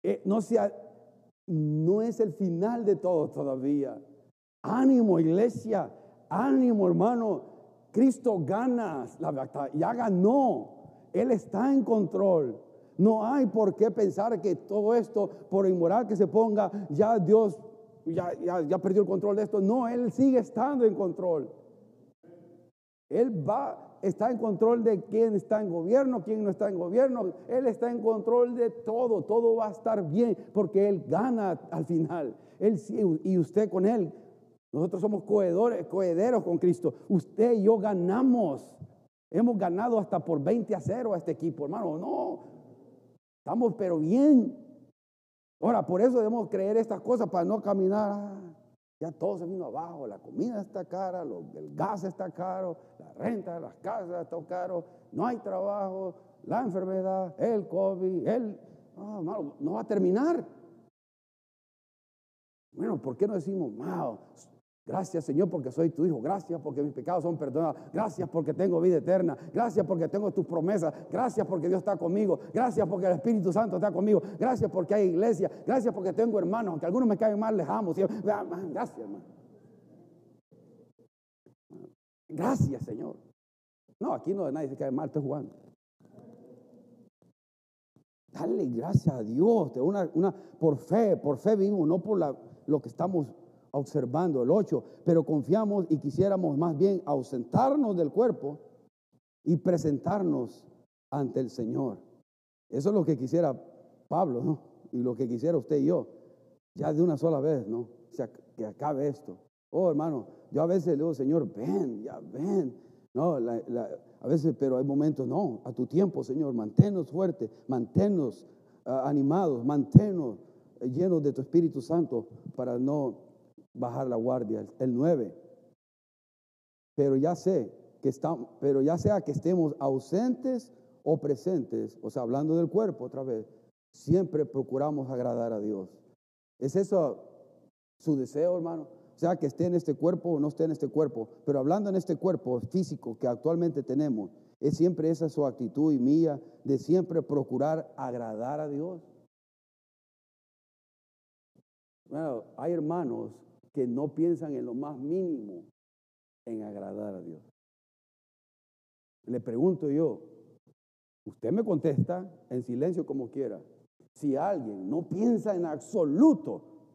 Speaker 1: Eh, no, sea, no es el final de todo todavía. Ánimo iglesia, ánimo hermano. Cristo gana la batalla, ya ganó. Él está en control. No hay por qué pensar que todo esto, por inmoral que se ponga, ya Dios ya, ya, ya perdió el control de esto. No, Él sigue estando en control. Él va, está en control de quién está en gobierno, quién no está en gobierno. Él está en control de todo. Todo va a estar bien porque Él gana al final. Él y usted con Él. Nosotros somos coedores, coederos con Cristo. Usted y yo ganamos. Hemos ganado hasta por 20 a 0 a este equipo, hermano. No, estamos pero bien. Ahora, por eso debemos creer estas cosas para no caminar. Ah, ya todo se vino abajo, la comida está cara, el gas está caro, la renta de las casas está caro, no hay trabajo, la enfermedad, el COVID, el... no va a terminar. Bueno, ¿por qué no decimos, wow, Gracias Señor porque soy tu hijo. Gracias porque mis pecados son perdonados. Gracias porque tengo vida eterna. Gracias porque tengo tus promesas. Gracias porque Dios está conmigo. Gracias porque el Espíritu Santo está conmigo. Gracias porque hay iglesia. Gracias porque tengo hermanos. Aunque algunos me caen mal, les amo. Gracias hermano. Gracias Señor. No, aquí no de nadie se cae mal. Estoy jugando. Dale gracias a Dios. Una, una, por fe, por fe vivimos, no por lo que estamos observando el 8, pero confiamos y quisiéramos más bien ausentarnos del cuerpo y presentarnos ante el Señor. Eso es lo que quisiera Pablo, ¿no? Y lo que quisiera usted y yo, ya de una sola vez, ¿no? Que acabe esto. Oh, hermano, yo a veces le digo, Señor, ven, ya ven. No, a veces, pero hay momentos, no, a tu tiempo, Señor, manténnos fuertes, manténnos ah, animados, manténnos llenos de tu Espíritu Santo para no bajar la guardia. El 9. Pero ya sé que estamos, pero ya sea que estemos ausentes o presentes, o sea, hablando del cuerpo otra vez, siempre procuramos agradar a Dios. ¿Es eso su deseo, hermano? O sea, que esté en este cuerpo o no esté en este cuerpo, pero hablando en este cuerpo físico que actualmente tenemos, es siempre esa su actitud y mía de siempre procurar agradar a Dios. Bueno, hay hermanos que no piensan en lo más mínimo en agradar a Dios. Le pregunto yo, usted me contesta en silencio como quiera, si alguien no piensa en absoluto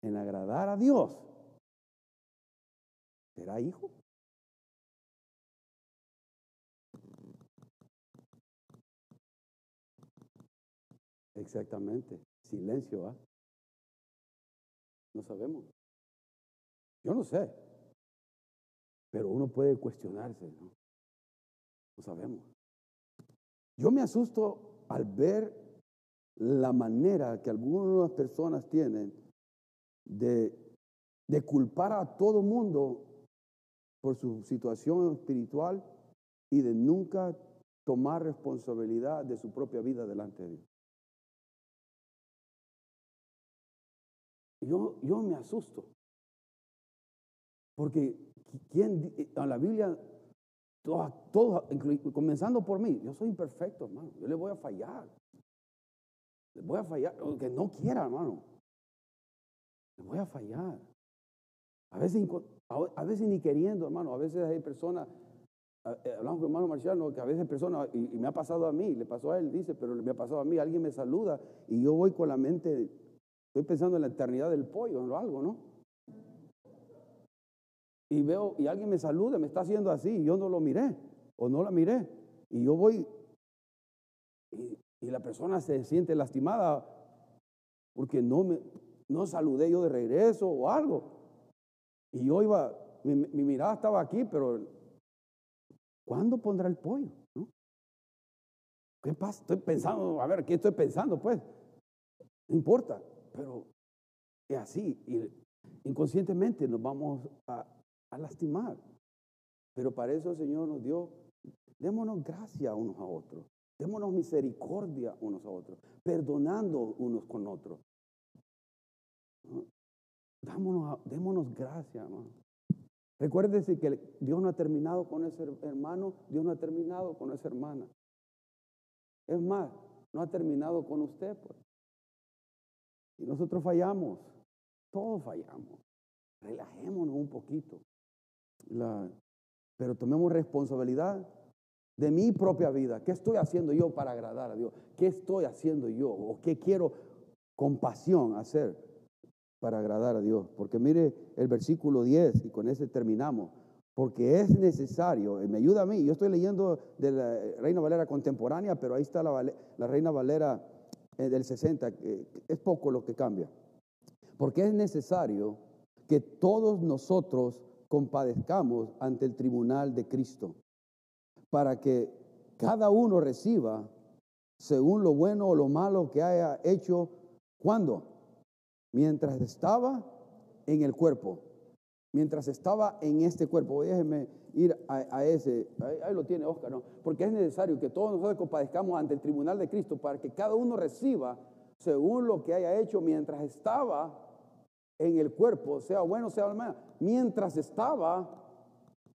Speaker 1: en agradar a Dios, ¿será hijo? Exactamente, silencio, ¿ah? No sabemos. Yo no sé. Pero uno puede cuestionarse, ¿no? Sabemos. Yo me asusto al ver la manera que algunas personas tienen de, de culpar a todo mundo por su situación espiritual y de nunca tomar responsabilidad de su propia vida delante de Dios. Yo, yo me asusto. Porque ¿quién, en la Biblia, todos, comenzando por mí, yo soy imperfecto, hermano. Yo le voy a fallar. Le voy a fallar, aunque no quiera, hermano. Le voy a fallar. A veces, a veces ni queriendo, hermano. A veces hay personas eh, hablamos con hermano Marciano, que a veces personas, y, me ha pasado a mí, le pasó a él, dice, pero me ha pasado a mí, alguien me saluda y yo voy con la mente, estoy pensando en la eternidad del pollo, o algo, ¿no? Y veo, y alguien me saluda, me está haciendo así, y yo no lo miré, o no la miré, y yo voy, y, y la persona se siente lastimada porque no me, no saludé yo de regreso o algo. Y yo iba, mi, mirada estaba aquí, pero ¿cuándo pondrá el pollo? ¿Qué pasa? Estoy pensando, a ver, ¿qué estoy pensando? Pues, no importa, pero es así. Y inconscientemente nos vamos a, lastimar. Pero para eso el Señor nos dio, démonos gracia unos a otros, démonos misericordia unos a otros, perdonando unos con otros. Démonos gracia, hermano. Recuérdese que Dios no ha terminado con ese hermano, Dios no ha terminado con esa hermana. Es más, no ha terminado con usted, pues. Y nosotros fallamos, todos fallamos. Relajémonos un poquito. pero tomemos responsabilidad de mi propia vida. ¿Qué estoy haciendo yo para agradar a Dios? ¿Qué estoy haciendo yo? ¿O qué quiero con pasión hacer? para agradar a Dios. Porque mire el versículo 10 y con ese terminamos. Porque es necesario, y me ayuda a mí, yo estoy leyendo de la Reina Valera contemporánea, pero ahí está la, la Reina Valera eh, del 60, es poco lo que cambia. Porque es necesario que todos nosotros compadezcamos ante el tribunal de Cristo, para que cada uno reciba según lo bueno o lo malo que haya hecho, ¿cuándo? mientras estaba en el cuerpo, mientras estaba en este cuerpo. Déjeme ir a, ese, ahí, lo tiene Oscar, ¿no? Porque es necesario que todos nosotros compadezcamos ante el tribunal de Cristo para que cada uno reciba según lo que haya hecho mientras estaba en el cuerpo, sea bueno, sea malo, mientras estaba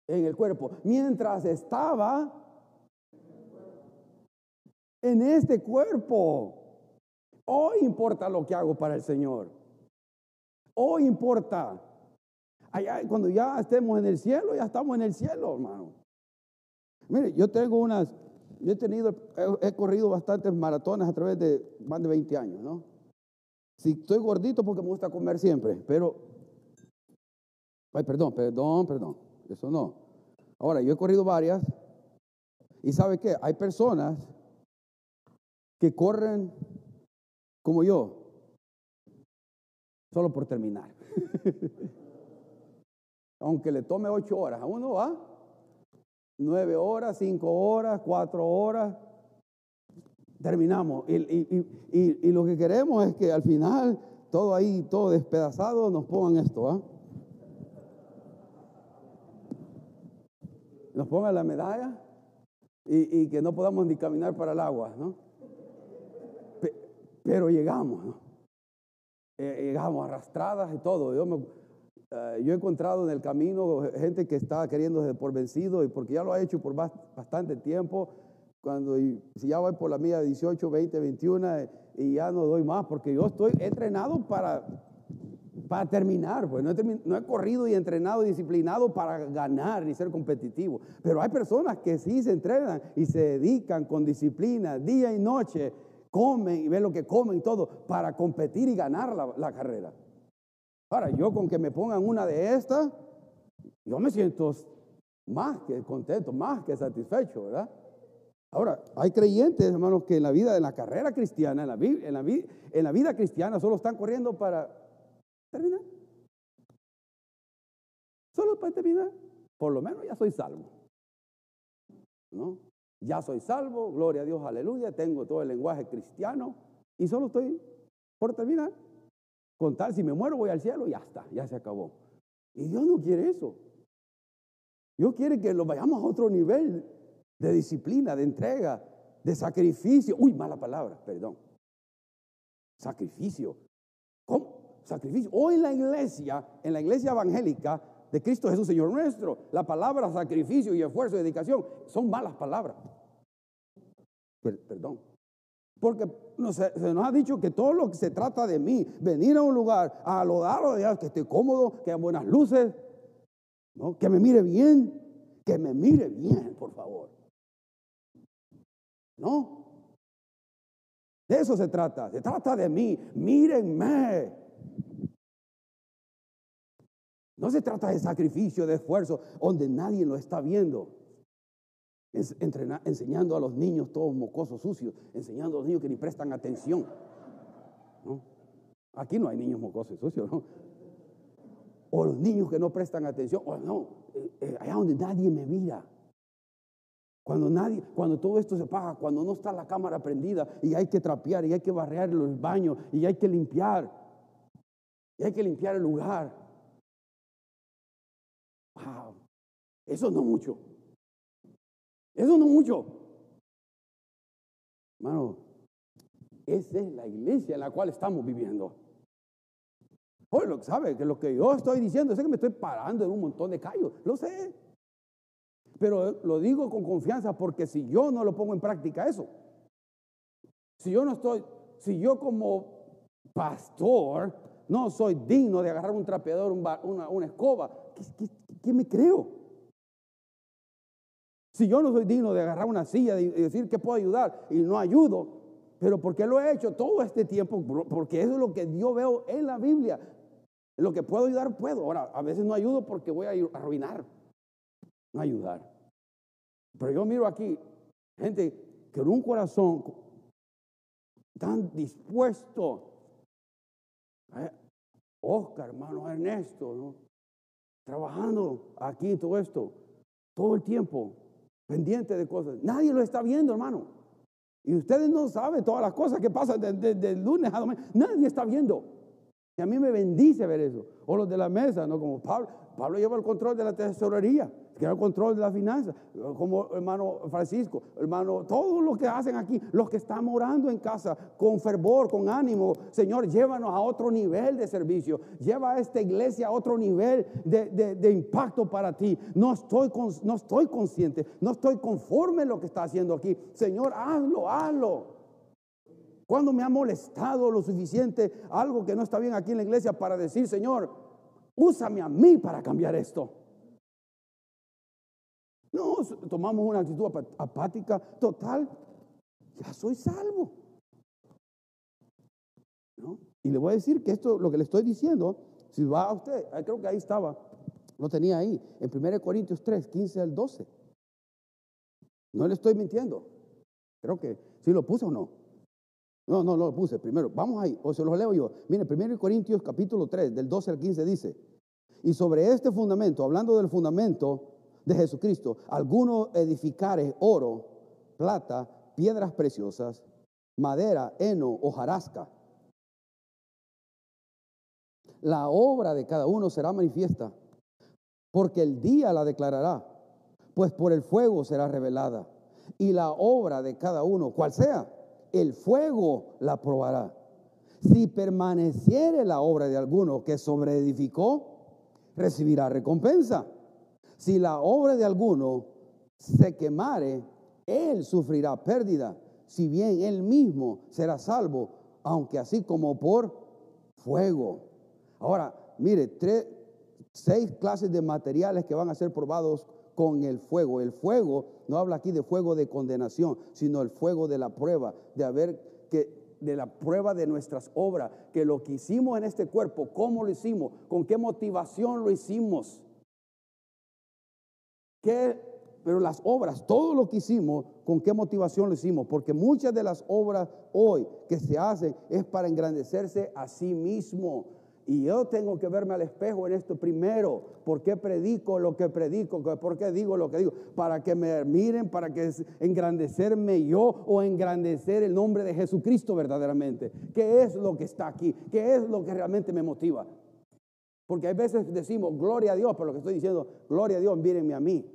Speaker 1: en el cuerpo, mientras estaba en este cuerpo. Hoy importa lo que hago para el Señor. Oh, importa. Allá, cuando ya estemos en el cielo, ya estamos en el cielo, hermano. Mire, yo tengo unas, yo he tenido, he, corrido bastantes maratones a través de más de 20 años, ¿no? Si estoy gordito porque me gusta comer siempre, pero, ay, perdón, perdón, perdón, eso no. Ahora, yo he corrido varias y ¿sabe qué? Hay personas que corren como yo, solo por terminar. Aunque le tome ocho horas, a uno va nueve horas, cinco horas, cuatro horas, terminamos. Y, lo que queremos es que al final, todo ahí, todo despedazado, nos pongan esto, ¿ah? Nos pongan la medalla y, que no podamos ni caminar para el agua, ¿no? pero llegamos, ¿no? eh, llegamos arrastradas y todo. Yo, eh, yo he encontrado en el camino gente que estaba queriendo por vencido y porque ya lo ha hecho por bastante tiempo. Cuando si ya voy por la mía 18, 20, 21 y ya no doy más porque yo estoy entrenado para, para terminar. Pues no he, no he corrido y entrenado y disciplinado para ganar ni ser competitivo. Pero hay personas que sí se entrenan y se dedican con disciplina día y noche comen y ven lo que comen y todo para competir y ganar la, carrera. Ahora, yo con que me pongan una de estas, yo me siento más que contento, más que satisfecho, ¿verdad? Ahora, hay creyentes, hermanos, que en la vida, en la carrera cristiana, en la, en la, en la vida cristiana, solo están corriendo para terminar. Solo para terminar. Por lo menos ya soy salvo. ¿No? Ya soy salvo, gloria a Dios, aleluya, tengo todo el lenguaje cristiano y solo estoy por terminar. Con tal, si me muero voy al cielo, ya está, ya se acabó. Y Dios no quiere eso. Dios quiere que lo vayamos a otro nivel de disciplina, de entrega, de sacrificio. Uy, mala palabra, perdón. Sacrificio. ¿Cómo? Sacrificio. Hoy en la iglesia, en la iglesia evangélica de Cristo Jesús, Señor nuestro, la palabra sacrificio y esfuerzo y dedicación son malas palabras perdón. Porque se nos ha dicho que todo lo que se trata de mí, venir a un lugar, a lo de que esté cómodo, que haya buenas luces, que me mire bien, Que me mire bien, por favor. ¿No? De eso se trata. Se trata de mí. Mírenme. No se trata de sacrificio, de esfuerzo, donde nadie lo está viendo. Enseñando a los niños todos mocosos, sucios, enseñando a los niños que ni prestan atención. Aquí no hay niños mocosos, sucios, ¿no? O los niños que no prestan atención, o no, eh, eh, allá donde nadie me mira. Cuando nadie, cuando todo esto se paga, cuando no está la cámara prendida y hay que trapear y hay que barrear los baños y hay que limpiar y hay que limpiar el lugar. Wow, eso no mucho. Eso no mucho. Hermano, esa es la iglesia en la cual estamos viviendo. Oye, lo que sabe, que lo que yo estoy diciendo es que me estoy parando en un montón de callos, lo sé. Pero lo digo con confianza porque si yo no lo pongo en práctica eso, si yo no estoy, si yo como pastor no soy digno de agarrar un trapeador, una, escoba, ¿qué, me creo? Si yo no soy digno de agarrar una silla y decir que puedo ayudar y no ayudo, pero ¿por qué lo he hecho todo este tiempo? Porque eso es lo que yo veo en la Biblia. Lo que puedo ayudar, puedo. Ahora, a veces no ayudo porque voy a arruinar, no ayudar. Pero yo miro aquí gente que con un corazón tan dispuesto. Eh, Oscar, hermano Ernesto, ¿no? trabajando aquí todo esto, todo el tiempo, pendiente de cosas. Nadie lo está viendo, hermano. Y ustedes no saben todas las cosas que pasan desde de, lunes a domingo. Nadie está viendo. Y a mí me bendice ver eso. O los de la mesa, ¿no? Como Pablo. Pablo lleva el control de la tesorería que el control de la finanza, como hermano Francisco, hermano, todos los que hacen aquí, los que están orando en casa con fervor, con ánimo, Señor, llévanos a otro nivel de servicio, lleva a esta iglesia a otro nivel de, impacto para ti. No estoy, no estoy consciente, no estoy conforme en lo que está haciendo aquí. Señor, hazlo, hazlo. Cuando me ha molestado lo suficiente algo que no está bien aquí en la iglesia para decir, Señor, úsame a mí para cambiar esto. Tomamos una actitud apática total. Ya soy salvo. Y le voy a decir que esto, lo que le estoy diciendo, si va a usted, creo que ahí estaba, lo tenía ahí, en 1 Corintios 3, 15 al 12. No le estoy mintiendo. Creo que si lo puse o no. No, no, no lo puse primero. Vamos ahí, o se los leo yo. Mire, 1 Corintios capítulo 3, del 12 al 15 dice, y sobre este fundamento, hablando del fundamento, de Jesucristo, algunos edificares oro, plata, piedras preciosas, madera, heno, hojarasca. La obra de cada uno será manifiesta, porque el día la declarará, pues por el fuego será revelada. Y la obra de cada uno, cual sea, el fuego la probará. Si permaneciere la obra de alguno que sobreedificó, recibirá recompensa. Si la obra de alguno se quemare, él sufrirá pérdida, si bien él mismo será salvo, aunque así como por fuego. Ahora, mire, tres, seis clases de materiales que van a ser probados con el fuego. El fuego no habla aquí de fuego de condenación, sino el fuego de la prueba, de haber que de la prueba de nuestras obras, que lo que hicimos en este cuerpo, cómo lo hicimos, con qué motivación lo hicimos pero las obras, todo lo que hicimos, ¿con qué motivación lo hicimos? Porque muchas de las obras hoy que se hacen es para engrandecerse a sí mismo. Y yo tengo que verme al espejo en esto primero. ¿Por qué predico lo que predico? ¿Por qué digo lo que digo? Para que me miren, para que engrandecerme yo o engrandecer el nombre de Jesucristo verdaderamente. ¿Qué es lo que está aquí? ¿Qué es lo que realmente me motiva? Porque hay veces decimos, gloria a Dios, pero lo que estoy diciendo, gloria a Dios, mírenme a mí.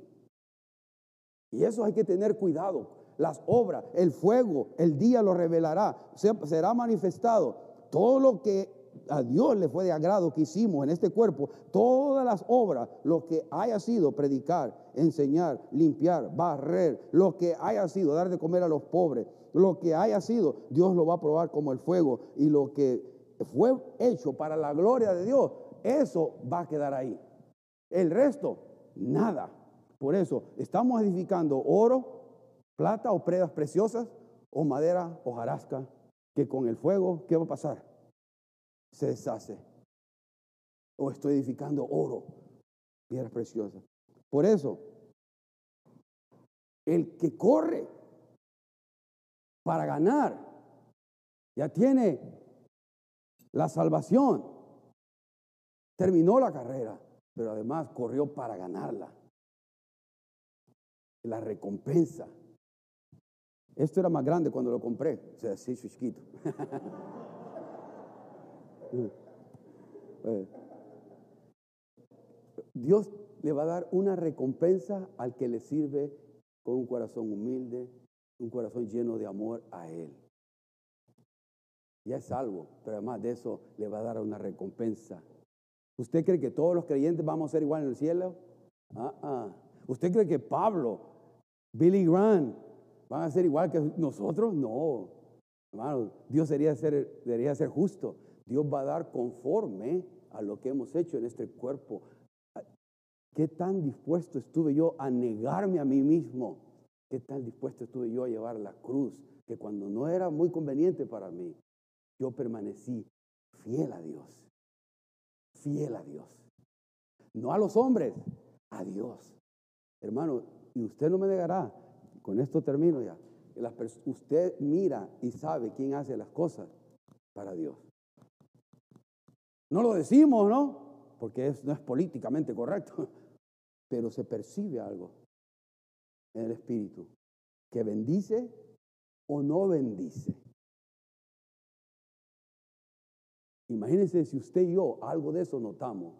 Speaker 1: Y eso hay que tener cuidado. Las obras, el fuego, el día lo revelará, será manifestado. Todo lo que a Dios le fue de agrado que hicimos en este cuerpo, todas las obras, lo que haya sido predicar, enseñar, limpiar, barrer, lo que haya sido dar de comer a los pobres, lo que haya sido, Dios lo va a probar como el fuego y lo que fue hecho para la gloria de Dios, eso va a quedar ahí. El resto, nada. Por eso, estamos edificando oro, plata o prendas preciosas, o madera o jarasca, que con el fuego, ¿qué va a pasar? Se deshace. O estoy edificando oro, piedras preciosas. Por eso, el que corre para ganar, ya tiene la salvación, terminó la carrera, pero además corrió para ganarla. La recompensa. Esto era más grande cuando lo compré, o sea, así chiquito. Eh, Dios le va a dar una recompensa al que le sirve con un corazón humilde, un corazón lleno de amor a Él. Ya es salvo, pero además de eso le va a dar una recompensa. ¿Usted cree que todos los creyentes vamos a ser igual en el cielo? Ah, ah. ¿Usted cree que Pablo, Billy Graham, van a ser igual que nosotros? No. Hermano, Dios debería ser, debería ser justo. Dios va a dar conforme a lo que hemos hecho en este cuerpo. ¿Qué tan dispuesto estuve yo a negarme a mí mismo? ¿Qué tan dispuesto estuve yo a llevar la cruz? Que cuando no era muy conveniente para mí, yo permanecí fiel a Dios. Fiel a Dios. No a los hombres, a Dios. Hermano, y usted no me negará, con esto termino ya. Usted mira y sabe quién hace las cosas para Dios. No lo decimos, ¿no? Porque no es políticamente correcto, pero se percibe algo en el Espíritu que bendice o no bendice. Imagínense si usted y yo algo de eso notamos.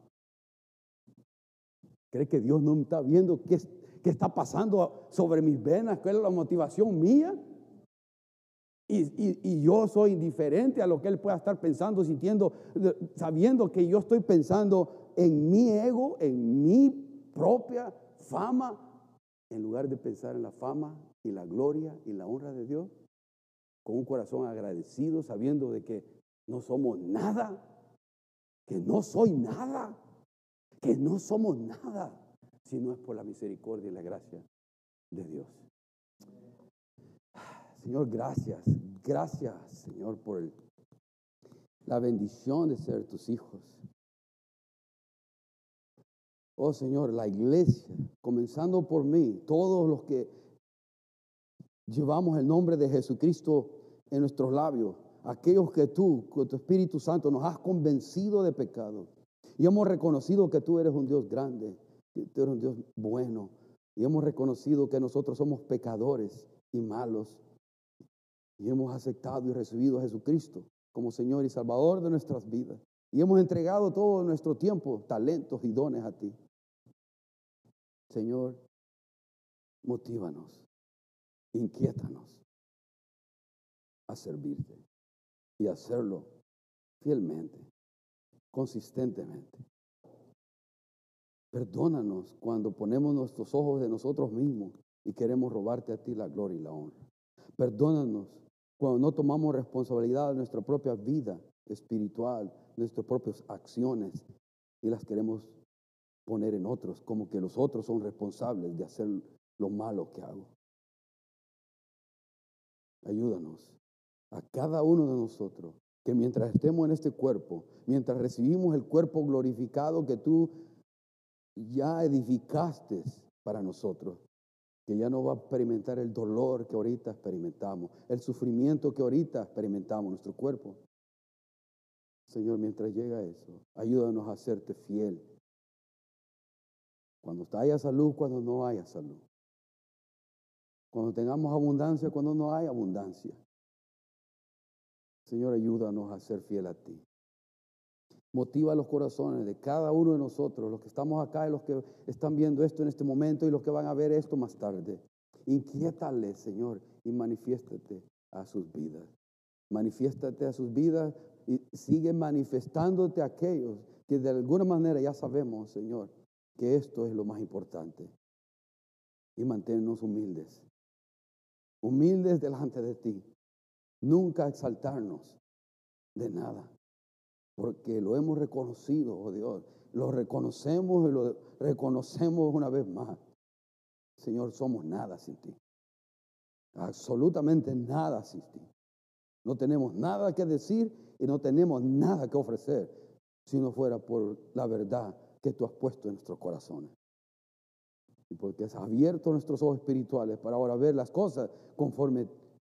Speaker 1: ¿Cree que Dios no está viendo qué, qué está pasando sobre mis venas? ¿Cuál es la motivación mía? Y, y, yo soy indiferente a lo que Él pueda estar pensando, sintiendo, sabiendo que yo estoy pensando en mi ego, en mi propia fama, en lugar de pensar en la fama y la gloria y la honra de Dios, con un corazón agradecido, sabiendo de que no somos nada, que no soy nada, que no somos nada, si no es por la misericordia y la gracia de Dios. Señor, gracias, gracias, Señor, por la bendición de ser tus hijos. Oh Señor, la iglesia, comenzando por mí, todos los que llevamos el nombre de Jesucristo en nuestros labios, aquellos que tú, con tu Espíritu Santo, nos has convencido de pecado. Y hemos reconocido que tú eres un Dios grande, que tú eres un Dios bueno. Y hemos reconocido que nosotros somos pecadores y malos. Y hemos aceptado y recibido a Jesucristo como Señor y Salvador de nuestras vidas. Y hemos entregado todo nuestro tiempo, talentos y dones a ti. Señor, motívanos, inquiétanos a servirte y hacerlo fielmente, consistentemente. Perdónanos cuando ponemos nuestros ojos de nosotros mismos y queremos robarte a ti la gloria y la honra. Perdónanos cuando no tomamos responsabilidad de nuestra propia vida espiritual, nuestras propias acciones y las queremos poner en otros, como que los otros son responsables de hacer lo malo que hago. Ayúdanos a cada uno de nosotros que mientras estemos en este cuerpo, mientras recibimos el cuerpo glorificado que tú ya edificaste para nosotros, que ya no va a experimentar el dolor que ahorita experimentamos, el sufrimiento que ahorita experimentamos nuestro cuerpo. Señor, mientras llega eso, ayúdanos a hacerte fiel. Cuando haya salud, cuando no haya salud. Cuando tengamos abundancia, cuando no hay abundancia. Señor, ayúdanos a ser fiel a ti. Motiva los corazones de cada uno de nosotros, los que estamos acá y los que están viendo esto en este momento y los que van a ver esto más tarde. Inquiétale, Señor, y manifiéstate a sus vidas. Manifiéstate a sus vidas y sigue manifestándote a aquellos que de alguna manera ya sabemos, Señor, que esto es lo más importante. Y manténnos humildes. Humildes delante de ti Nunca exaltarnos de nada, porque lo hemos reconocido, oh Dios, lo reconocemos y lo reconocemos una vez más, Señor, somos nada sin ti. Absolutamente nada sin ti. No tenemos nada que decir y no tenemos nada que ofrecer si no fuera por la verdad que tú has puesto en nuestros corazones. Y porque has abierto nuestros ojos espirituales para ahora ver las cosas conforme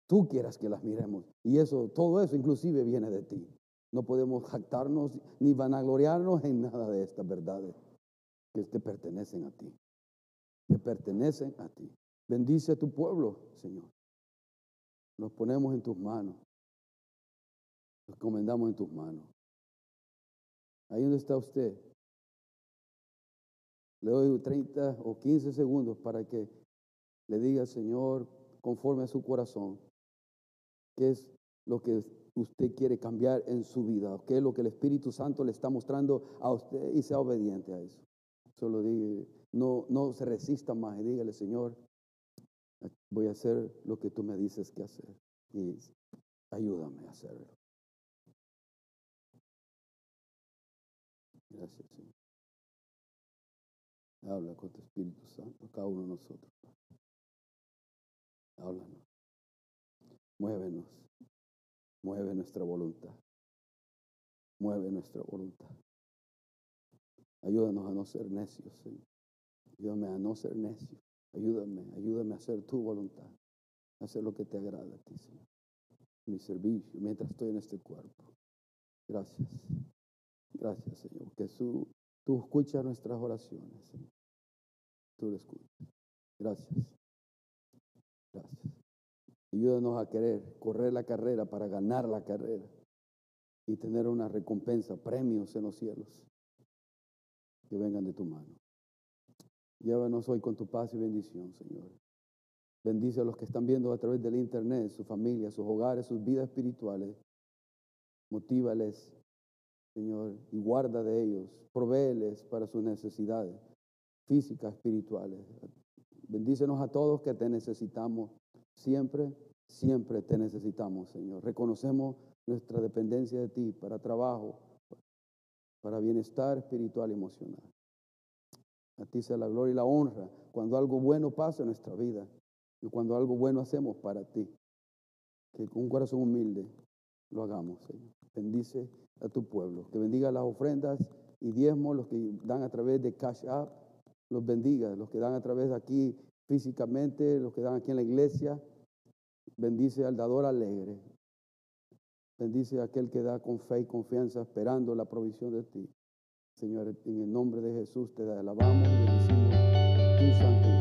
Speaker 1: tú quieras que las miremos. Y eso, todo eso inclusive viene de ti. No podemos jactarnos ni vanagloriarnos en nada de estas verdades que te pertenecen a ti. Te pertenecen a ti. Bendice a tu pueblo, Señor. Nos ponemos en tus manos. Nos comendamos en tus manos. Ahí donde está usted. Le doy 30 o 15 segundos para que le diga, Señor, conforme a su corazón, qué es lo que usted quiere cambiar en su vida, qué es lo que el Espíritu Santo le está mostrando a usted y sea obediente a eso. Solo diga, no, no se resista más y dígale, Señor, voy a hacer lo que tú me dices que hacer y ayúdame a hacerlo. Gracias, Señor. Habla con tu Espíritu Santo, cada uno de nosotros. Háblanos. Muévenos. Mueve nuestra voluntad. Mueve nuestra voluntad. Ayúdanos a no ser necios, Señor. Ayúdame a no ser necio. Ayúdame, ayúdame a hacer tu voluntad. A hacer lo que te agrada a ti, Señor. Mi servicio, mientras estoy en este cuerpo. Gracias. Gracias, Señor. Que tú, tú escuchas nuestras oraciones, Señor. Tú lo escuchas. Gracias. Ayúdanos a querer correr la carrera para ganar la carrera y tener una recompensa, premios en los cielos que vengan de tu mano. Llévanos hoy con tu paz y bendición, Señor. Bendice a los que están viendo a través del internet, su familia, sus hogares, sus vidas espirituales. Motívales, Señor, y guarda de ellos. Provéeles para sus necesidades físicas, espirituales. Bendícenos a todos que te necesitamos. Siempre, siempre te necesitamos, Señor. Reconocemos nuestra dependencia de ti para trabajo, para bienestar espiritual y emocional. A ti sea la gloria y la honra cuando algo bueno pasa en nuestra vida y cuando algo bueno hacemos para ti. Que con un corazón humilde lo hagamos, Señor. Bendice a tu pueblo. Que bendiga las ofrendas y diezmos, los que dan a través de Cash App, los bendiga. Los que dan a través de aquí físicamente, los que dan aquí en la iglesia. Bendice al dador alegre. Bendice a aquel que da con fe y confianza esperando la provisión de ti. Señor, en el nombre de Jesús te alabamos y bendecimos santo